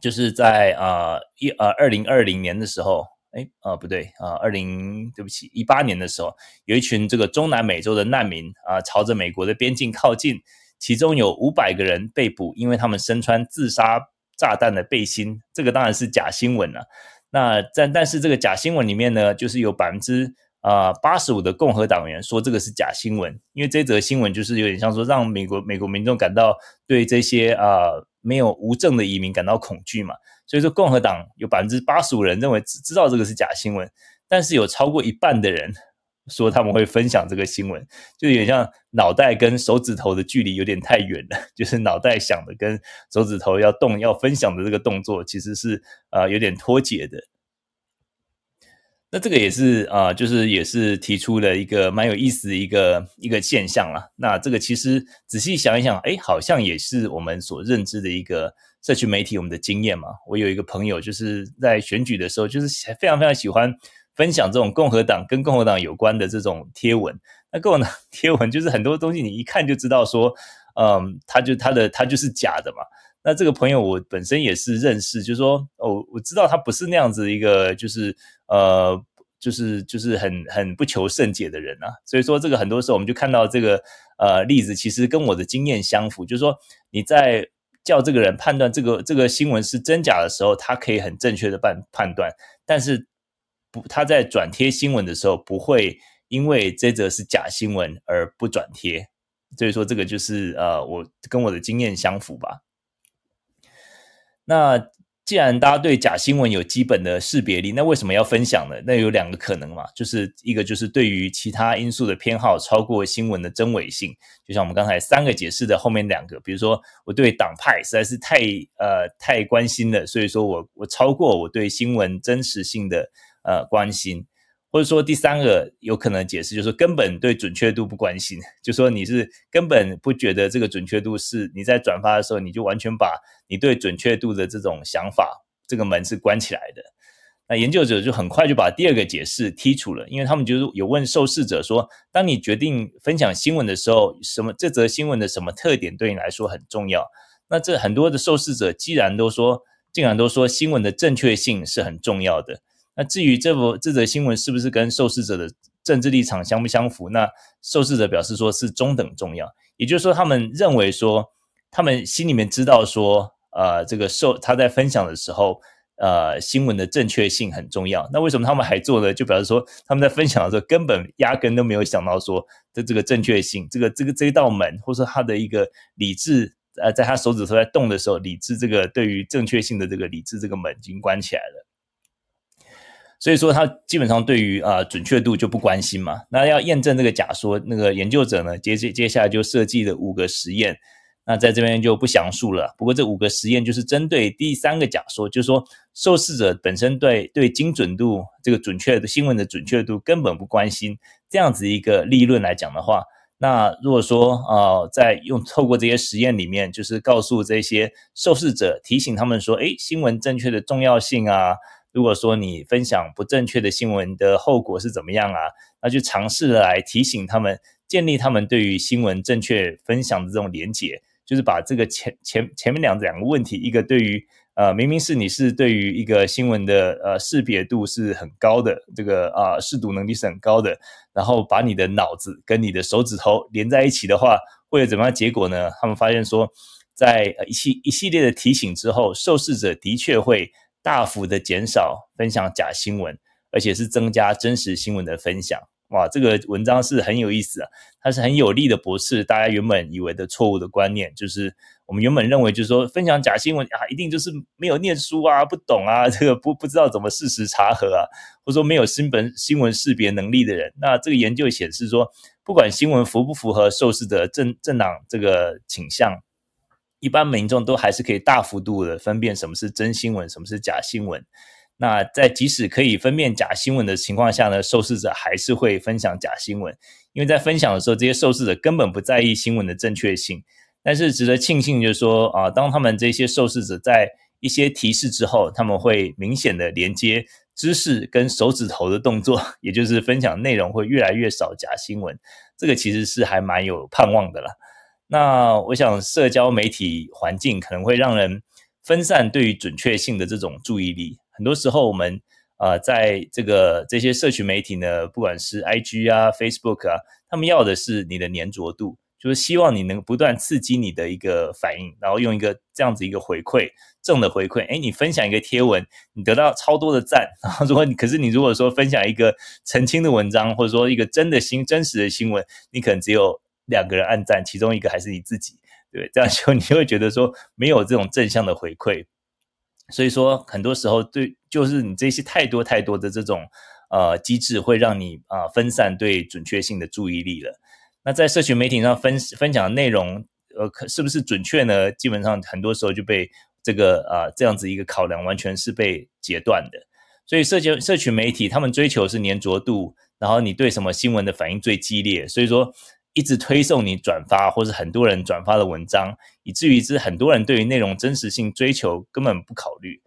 就是在啊一呃二零二零年的时候，哎啊不对啊二零对不起一八年的时候，有一群这个中南美洲的难民啊朝着美国的边境靠近，其中有五百个人被捕，因为他们身穿自杀炸弹的背心，这个当然是假新闻了啊。那但但是这个假新闻里面呢，就是有百分之啊八十五的共和党员说这个是假新闻，因为这则新闻就是有点像说让美国美国民众感到对这些啊没有无证的移民感到恐惧嘛，所以说共和党有百分之八十五人认为只知道这个是假新闻，但是有超过一半的人。说他们会分享这个新闻，就有点像脑袋跟手指头的距离有点太远了，就是脑袋想的跟手指头要动要分享的这个动作其实是啊、呃、有点脱节的。那这个也是啊、就是也是提出了一个蛮有意思的一个一个现象啦。那这个其实仔细想一想，哎，好像也是我们所认知的一个社群媒体我们的经验嘛。我有一个朋友就是在选举的时候，就是非常非常喜欢。分享这种共和党跟共和党有关的这种贴文，那共和党 贴文就是很多东西你一看就知道说，嗯，他就他的他就是假的嘛。那这个朋友我本身也是认识，就是说哦，我知道他不是那样子一个，就是呃，就是就是很很不求甚解的人啊。所以说这个很多时候我们就看到这个呃例子，其实跟我的经验相符，就是说你在叫这个人判断这个这个新闻是真假的时候，他可以很正确的判判断，但是。不，他在转贴新闻的时候，不会因为这则是假新闻而不转贴，所以说这个就是呃，我跟我的经验相符吧。那既然大家对假新闻有基本的识别力，那为什么要分享呢？那有两个可能嘛，就是一个就是对于其他因素的偏好超过新闻的真伪性，就像我们刚才三个解释的后面两个，比如说我对党派实在是太呃太关心了，所以说我我超过我对新闻真实性的呃关心。或者说第三个有可能解释，就是根本对准确度不关心，就说你是根本不觉得这个准确度是你在转发的时候，你就完全把你对准确度的这种想法这个门是关起来的。那研究者就很快就把第二个解释剔除了，因为他们就是有问受试者说，当你决定分享新闻的时候，什么这则新闻的什么特点对你来说很重要？那这很多的受试者既然都说，竟然都说新闻的正确性是很重要的。那至于这部这则新闻是不是跟受试者的政治立场相不相符？那受试者表示说是中等重要，也就是说他们认为说他们心里面知道说，呃，这个受他在分享的时候，呃，新闻的正确性很重要。那为什么他们还做呢？就表示说他们在分享的时候根本压根都没有想到说的这个正确性，这个这个这一道门，或者说他的一个理智，呃，在他手指头在动的时候，理智这个对于正确性的这个理智这个门已经关起来了。所以说，他基本上对于啊、呃、准确度就不关心嘛。那要验证这个假说，那个研究者呢，接接接下来就设计了五个实验。那在这边就不详述了。不过这五个实验就是针对第三个假说，就是说受试者本身对对精准度这个准确的新闻的准确度根本不关心，这样子一个立论来讲的话，那如果说啊、呃，在用透过这些实验里面，就是告诉这些受试者，提醒他们说，诶，新闻正确的重要性啊。如果说你分享不正确的新闻的后果是怎么样啊？那就尝试来提醒他们，建立他们对于新闻正确分享的这种连结，就是把这个前前前面两两个问题，一个对于呃明明是你是对于一个新闻的呃识别度是很高的，这个啊识读能力是很高的，然后把你的脑子跟你的手指头连在一起的话，会有怎么样结果呢？他们发现说，在一系一系列的提醒之后，受试者的确会。大幅的减少分享假新闻，而且是增加真实新闻的分享。哇，这个文章是很有意思啊，它是很有力的驳斥大家原本以为的错误的观念，就是我们原本认为就是说分享假新闻啊，一定就是没有念书啊，不懂啊，这个不不知道怎么事实查核啊，或者说没有新闻新闻识别能力的人。那这个研究显示说，不管新闻符不符合受试者政政党这个倾向。一般民众都还是可以大幅度的分辨什么是真新闻，什么是假新闻。那在即使可以分辨假新闻的情况下呢，受试者还是会分享假新闻，因为在分享的时候，这些受试者根本不在意新闻的正确性。但是值得庆幸就是说啊，当他们这些受试者在一些提示之后，他们会明显的连接知识跟手指头的动作，也就是分享内容会越来越少假新闻。这个其实是还蛮有盼望的啦。那我想，社交媒体环境可能会让人分散对于准确性的这种注意力。很多时候，我们呃，在这个这些社群媒体呢，不管是 IG 啊、Facebook 啊，他们要的是你的黏着度，就是希望你能不断刺激你的一个反应，然后用一个这样子一个回馈，正的回馈。诶，你分享一个贴文，你得到超多的赞，然后如果你可是你如果说分享一个澄清的文章，或者说一个真的新真实的新闻，你可能只有。两个人按赞，其中一个还是你自己，对，这样就你会觉得说没有这种正向的回馈，所以说很多时候对，就是你这些太多太多的这种呃机制，会让你啊、分散对准确性的注意力了。那在社群媒体上分分享的内容，呃，是不是准确呢？基本上很多时候就被这个啊、这样子一个考量，完全是被截断的。所以社交社群媒体他们追求是黏着度，然后你对什么新闻的反应最激烈，所以说。一直推送你转发，或是很多人转发的文章，以至于是很多人对于内容真实性追求根本不考虑。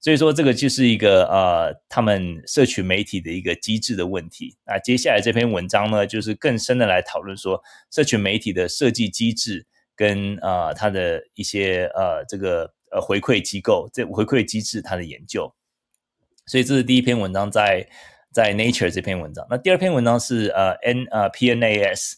所以说，这个就是一个呃，他们社群媒体的一个机制的问题。那接下来这篇文章呢，就是更深的来讨论说，社群媒体的设计机制跟呃它的一些呃这个呃回馈机构这回馈机制它的研究。所以这是第一篇文章在在 Nature 这篇文章。那第二篇文章是呃 N 呃 PNAS。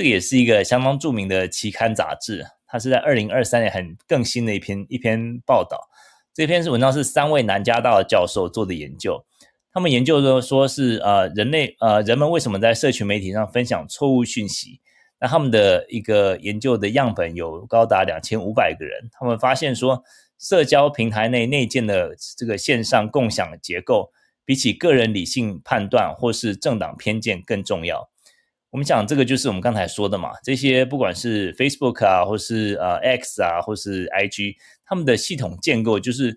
这个也是一个相当著名的期刊杂志，它是在二零二三年很更新的一篇一篇报道。这篇是文章是三位南加大的教授做的研究，他们研究说说是呃人类呃人们为什么在社群媒体上分享错误讯息？那他们的一个研究的样本有高达两千五百个人，他们发现说社交平台内内建的这个线上共享结构，比起个人理性判断或是政党偏见更重要。我们讲这个就是我们刚才说的嘛，这些不管是 Facebook 啊，或是呃 X 啊，或是 IG，他们的系统建构就是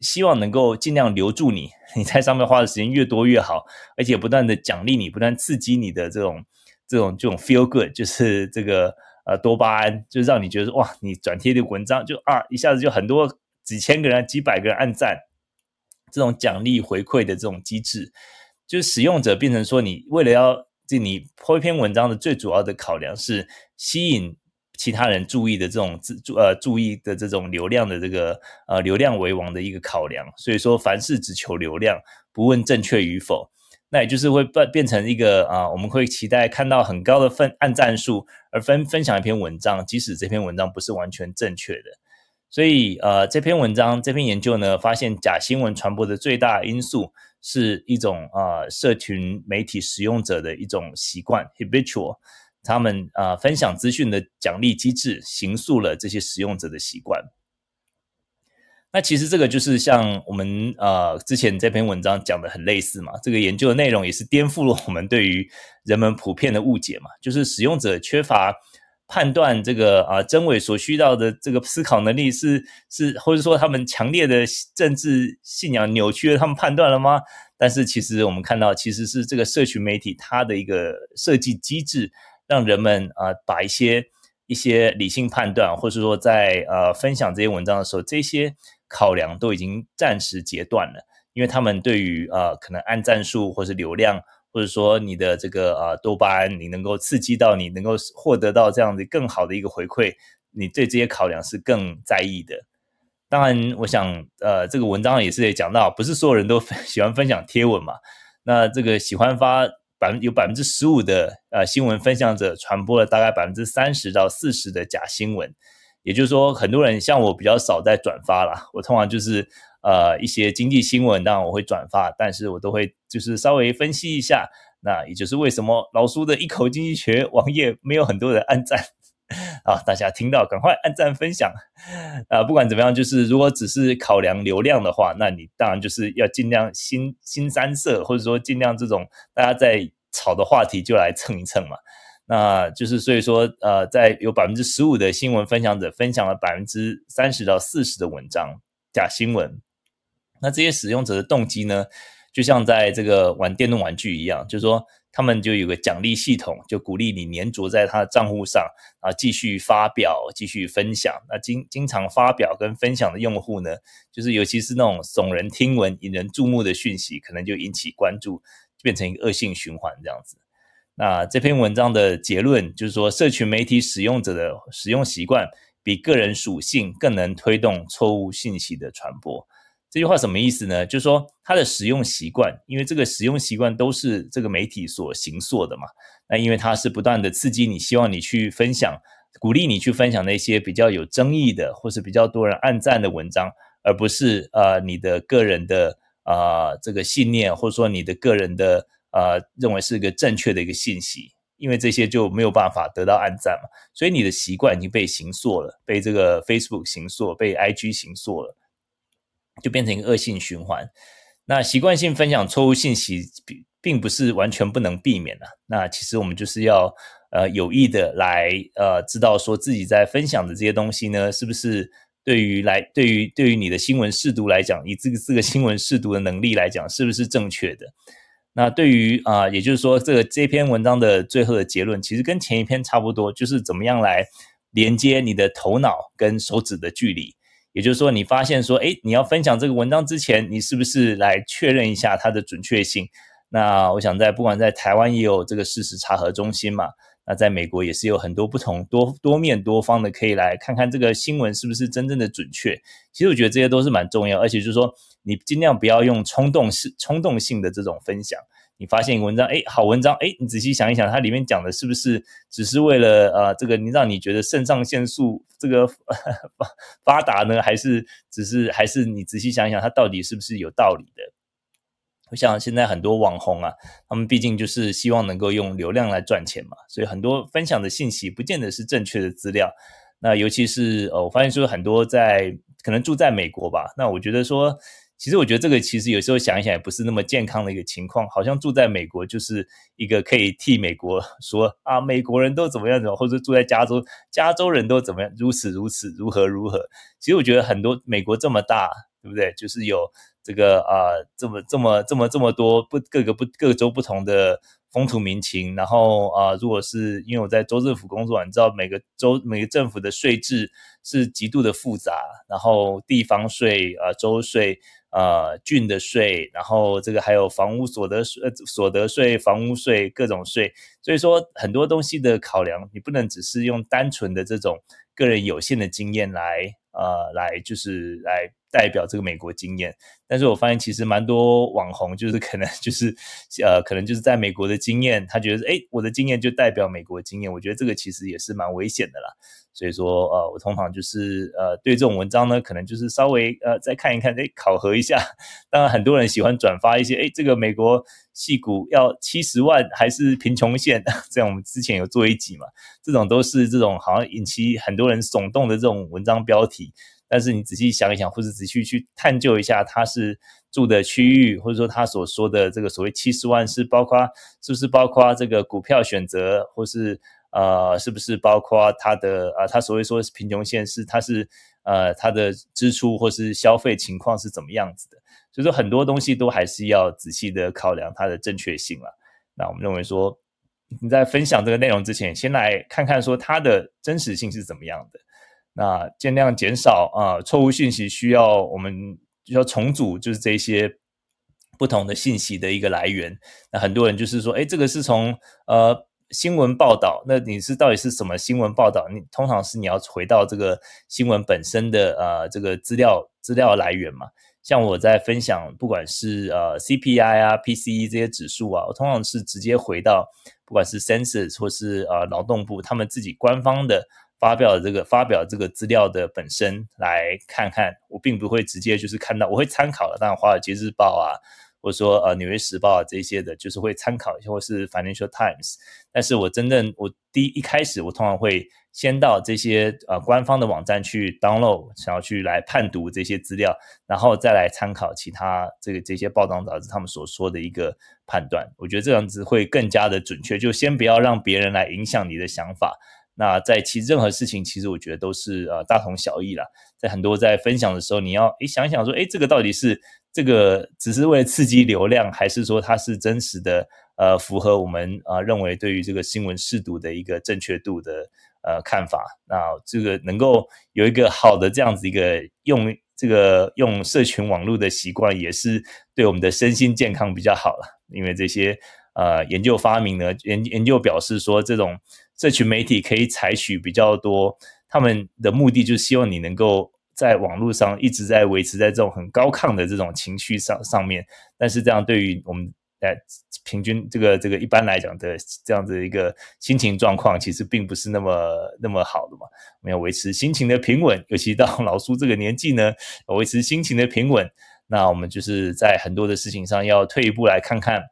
希望能够尽量留住你，你在上面花的时间越多越好，而且不断的奖励你，不断刺激你的这种这种这种 feel good，就是这个。呃，多巴胺就是让你觉得哇，你转贴的文章就啊，一下子就很多几千个人、几百个人按赞，这种奖励回馈的这种机制，就是使用者变成说，你为了要这你 po 一篇文章的最主要的考量是吸引其他人注意的这种注呃注意的这种流量的这个呃流量为王的一个考量，所以说凡事只求流量，不问正确与否。那也就是会变变成一个啊，我们会期待看到很高的分按赞数，而分分享一篇文章，即使这篇文章不是完全正确的。所以呃，这篇文章这篇研究呢，发现假新闻传播的最大因素是一种啊，社群媒体使用者的一种习惯 （habitual），他们啊分享资讯的奖励机制，形塑了这些使用者的习惯。那其实这个就是像我们呃之前这篇文章讲的很类似嘛，这个研究的内容也是颠覆了我们对于人们普遍的误解嘛，就是使用者缺乏判断这个啊真伪所需要的这个思考能力是是，或者说他们强烈的政治信仰扭曲了他们判断了吗？但是其实我们看到其实是这个社群媒体它的一个设计机制，让人们啊把一些一些理性判断，或者说在呃分享这些文章的时候这些。考量都已经暂时截断了，因为他们对于呃可能按赞数或是流量，或者说你的这个呃多巴胺，你能够刺激到你能够获得到这样的更好的一个回馈，你对这些考量是更在意的。当然，我想呃这个文章也是也讲到，不是所有人都 喜欢分享贴文嘛。那这个喜欢发百分有百分之十五的呃新闻分享者，传播了大概百分之三十到四十的假新闻。也就是说，很多人像我比较少在转发啦。我通常就是呃一些经济新闻，当然我会转发，但是我都会就是稍微分析一下。那也就是为什么老苏的一口经济学网页没有很多人按赞 啊？大家听到赶快按赞分享啊！不管怎么样，就是如果只是考量流量的话，那你当然就是要尽量新新三色，或者说尽量这种大家在炒的话题就来蹭一蹭嘛。那就是所以说，呃，在有百分之十五的新闻分享者分享了百分之三十到四十的文章假新闻，那这些使用者的动机呢，就像在这个玩电动玩具一样，就是说他们就有个奖励系统，就鼓励你黏着在他的账户上啊，继续发表、继续分享。那经经常发表跟分享的用户呢，就是尤其是那种耸人听闻、引人注目的讯息，可能就引起关注，变成一个恶性循环这样子。那这篇文章的结论就是说，社群媒体使用者的使用习惯比个人属性更能推动错误信息的传播。这句话什么意思呢？就是说，它的使用习惯，因为这个使用习惯都是这个媒体所形塑的嘛。那因为它是不断的刺激你，希望你去分享，鼓励你去分享那些比较有争议的，或是比较多人按赞的文章，而不是呃你的个人的啊、呃、这个信念，或者说你的个人的。呃，认为是一个正确的一个信息，因为这些就没有办法得到按赞嘛，所以你的习惯已经被形塑了，被这个 Facebook 形塑，被 IG 形塑了，就变成一个恶性循环。那习惯性分享错误信息，并并不是完全不能避免的。那其实我们就是要呃有意的来呃知道说自己在分享的这些东西呢，是不是对于来对于对于你的新闻试读来讲，以这个这个新闻试读的能力来讲，是不是正确的？那对于啊、也就是说，这个这篇文章的最后的结论，其实跟前一篇差不多，就是怎么样来连接你的头脑跟手指的距离。也就是说，你发现说，哎，你要分享这个文章之前，你是不是来确认一下它的准确性？那我想在不管在台湾也有这个事实查核中心嘛。那在美国也是有很多不同多多面多方的，可以来看看这个新闻是不是真正的准确。其实我觉得这些都是蛮重要，而且就是说你尽量不要用冲动式冲动性的这种分享。你发现文章，哎，好文章，哎，你仔细想一想，它里面讲的是不是只是为了呃这个你让你觉得肾上腺素这个发发达呢，还是只是还是你仔细想一想，它到底是不是有道理的？我想现在很多网红啊，他们毕竟就是希望能够用流量来赚钱嘛，所以很多分享的信息不见得是正确的资料。那尤其是呃，我发现说很多在可能住在美国吧。那我觉得说，其实我觉得这个其实有时候想一想也不是那么健康的一个情况，好像住在美国就是一个可以替美国 说啊，美国人都怎么样怎么，或者住在加州，加州人都怎么样，如此如此，如何如何。其实我觉得很多美国这么大，对不对？就是有这个啊、这么这么这么这么多不各个不各州不同的。风土民情，然后啊、如果是因为我在州政府工作，你知道每个州每个政府的税制是极度的复杂，然后地方税啊、州税、呃、郡的税，然后这个还有房屋所得税、所得税、房屋税各种税，所以说很多东西的考量，你不能只是用单纯的这种个人有限的经验来呃来就是来。代表这个美国经验，但是我发现其实蛮多网红就是可能就是 呃可能就是在美国的经验，他觉得诶我的经验就代表美国经验，我觉得这个其实也是蛮危险的啦。所以说呃我通常就是呃对这种文章呢，可能就是稍微呃再看一看，诶考核一下。当然很多人喜欢转发一些诶这个美国戏股要七十万还是贫穷线，这样我们之前有做一集嘛，这种都是这种好像引起很多人耸动的这种文章标题。但是你仔细想一想，或者仔细去探究一下，他是住的区域，或者说他所说的这个所谓七十万是包括是不是包括这个股票选择，或是呃是不是包括他的啊、呃、他所谓说是贫穷线是他是呃他的支出或是消费情况是怎么样子的？所以说很多东西都还是要仔细的考量它的正确性了。那我们认为说你在分享这个内容之前，先来看看说它的真实性是怎么样的。那尽量减少啊，错误讯息需要我们就要重组，就是这些不同的信息的一个来源。那很多人就是说，哎，这个是从呃新闻报道，那你是到底是什么新闻报道？你通常是你要回到这个新闻本身的呃这个资料资料来源嘛。像我在分享，不管是呃 CPI 啊、PCE 这些指数啊，我通常是直接回到不管是 Census 或是呃劳动部他们自己官方的。发表这个发表这个资料的本身来看看，我并不会直接就是看到，我会参考的。当然，《华尔街日报》啊，或者说呃《纽约时报》啊这些的，就是会参考一下，或是《Financial Times》。但是我真正我第一一开始，我通常会先到这些呃官方的网站去 download，想要去来判读这些资料，然后再来参考其他这个这些报章杂志他们所说的一个判断。我觉得这样子会更加的准确。就先不要让别人来影响你的想法。那在其实任何事情，其实我觉得都是呃大同小异啦。在很多在分享的时候，你要诶想一想说，诶这个到底是这个只是为了刺激流量，还是说它是真实的呃符合我们啊、呃、认为对于这个新闻识读的一个正确度的呃看法？那这个能够有一个好的这样子一个用这个用社群网络的习惯，也是对我们的身心健康比较好了。因为这些呃研究发明呢，研研究表示说这种。社群媒体可以采取比较多，他们的目的就是希望你能够在网络上一直在维持在这种很高亢的这种情绪上上面，但是这样对于我们呃平均这个这个一般来讲的这样子的一个心情状况，其实并不是那么那么好的嘛。我们要维持心情的平稳，尤其到老苏这个年纪呢，维持心情的平稳，那我们就是在很多的事情上要退一步来看看，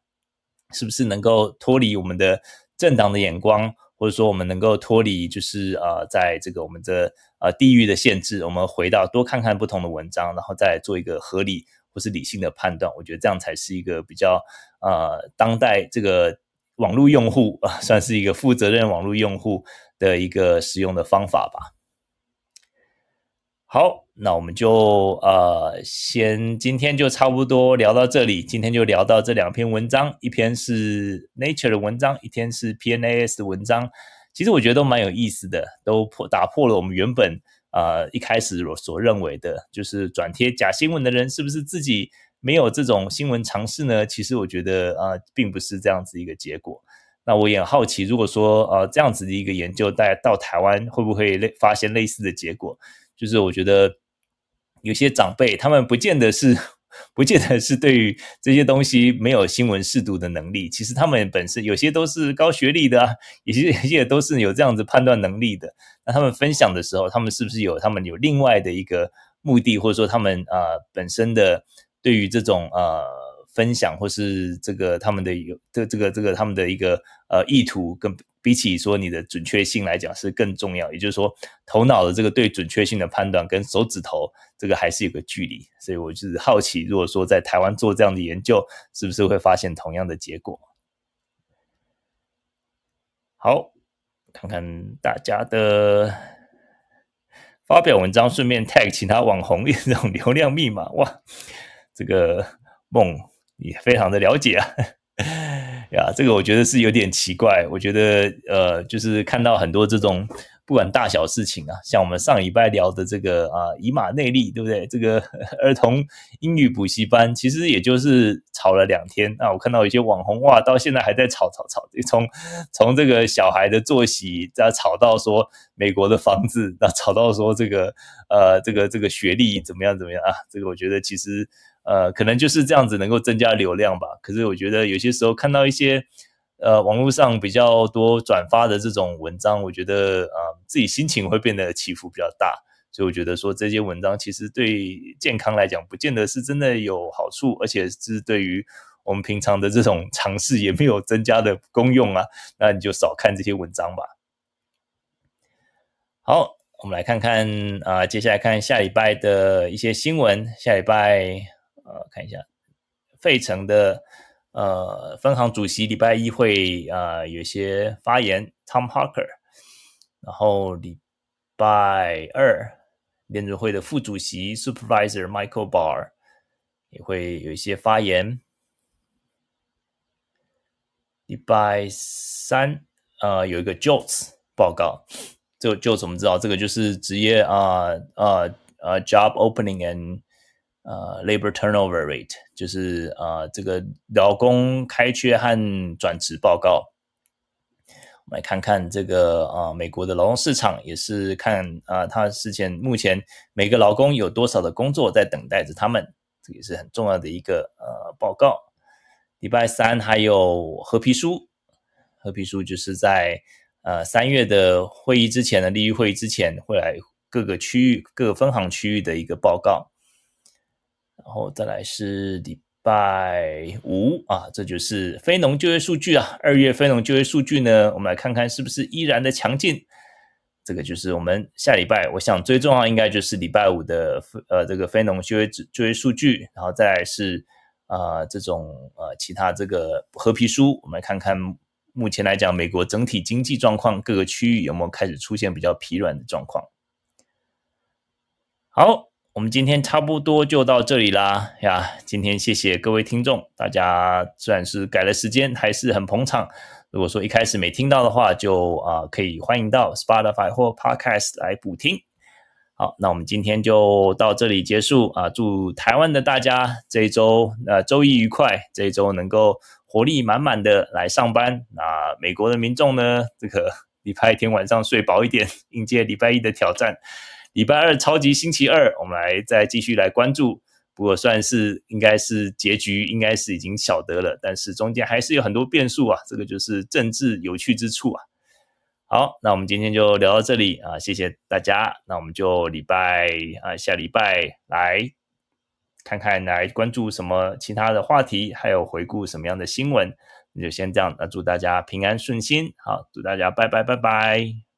是不是能够脱离我们的政党的眼光。或者说，我们能够脱离，就是呃，在这个我们的呃地域的限制，我们回到多看看不同的文章，然后再做一个合理或是理性的判断。我觉得这样才是一个比较呃当代这个网络用户啊、算是一个负责任网络用户的一个使用的方法吧。好，那我们就呃先今天就差不多聊到这里。今天就聊到这两篇文章，一篇是 Nature 的文章，一篇是 PNAS 的文章。其实我觉得都蛮有意思的，都破打破了我们原本呃一开始所所认为的，就是转贴假新闻的人是不是自己没有这种新闻常识呢？其实我觉得啊、呃，并不是这样子一个结果。那我也好奇，如果说呃这样子的一个研究带到台湾，会不会类发现类似的结果？就是我觉得有些长辈，他们不见得是，不见得是对于这些东西没有新闻适读的能力。其实他们本身有些都是高学历的啊，有些有些都是有这样子判断能力的。那他们分享的时候，他们是不是有他们有另外的一个目的，或者说他们呃本身的对于这种呃分享或是这个他们的有这这个这个他们的一个呃意图，跟比起说你的准确性来讲是更重要。也就是说，头脑的这个对准确性的判断跟手指头这个还是有个距离。所以我就是好奇，如果说在台湾做这样的研究，是不是会发现同样的结果？好，看看大家的发表文章，顺便 tag 其他网红这种流量密码哇，这个梦也非常的了解啊。呀，这个我觉得是有点奇怪。我觉得，呃，就是看到很多这种不管大小事情啊，像我们上礼拜聊的这个啊，以马内利，对不对？这个 儿童英语补习班，其实也就是吵了两天。啊我看到有些网红哇，到现在还在吵吵吵，从从这个小孩的作息，再吵到说美国的房子，那吵到说这个呃，这个这个学历怎么样怎么样啊？这个我觉得其实。呃，可能就是这样子能够增加流量吧。可是我觉得有些时候看到一些呃网络上比较多转发的这种文章，我觉得啊、自己心情会变得起伏比较大。所以我觉得说这些文章其实对健康来讲不见得是真的有好处，而且是对于我们平常的这种尝试也没有增加的功用啊。那你就少看这些文章吧。好，我们来看看啊、接下来看下礼拜的一些新闻。下礼拜。呃，看一下，费城的呃分行主席礼拜一会啊、呃、有些发言，Tom Harker，然后礼拜二联准会的副主席 Supervisor Michael Barr 也会有一些发言，礼拜三呃有一个 JOLTS 报告，这个 Jobs 我们知道这个就是职业啊啊啊 Job Opening and 呃、，Labor turnover rate 就是呃这个劳工开缺和转职报告。我们来看看这个啊、呃，美国的劳动市场也是看啊、呃，他之前目前每个劳工有多少的工作在等待着他们，这也是很重要的一个呃报告。礼拜三还有褐皮书，褐皮书就是在呃三月的会议之前的利率会议之前会来各个区域各个分行区域的一个报告。然后再来是礼拜五啊，这就是非农就业数据啊。二月非农就业数据呢，我们来看看是不是依然的强劲。这个就是我们下礼拜，我想最重要应该就是礼拜五的呃这个非农就业就业数据，然后再来是啊、这种呃其他这个褐皮书，我们来看看目前来讲美国整体经济状况，各个区域有没有开始出现比较疲软的状况。好。我们今天差不多就到这里啦呀！今天谢谢各位听众，大家虽然是改了时间，还是很捧场。如果说一开始没听到的话，就啊、可以欢迎到 Spotify 或 Podcast 来补听。好，那我们今天就到这里结束啊！祝台湾的大家这一周呃周一愉快，这一周能够活力满满的来上班。那美国的民众呢，这个 礼拜天晚上睡饱一点，迎接礼拜一的挑战。礼拜二超级星期二，我们来再继续来关注。不过算是应该是结局，应该是已经晓得了，但是中间还是有很多变数啊。这个就是政治有趣之处啊。好，那我们今天就聊到这里啊，谢谢大家。那我们就礼拜啊下礼拜来看看来关注什么其他的话题，还有回顾什么样的新闻。那就先这样，那祝大家平安顺心。好，祝大家拜拜拜拜。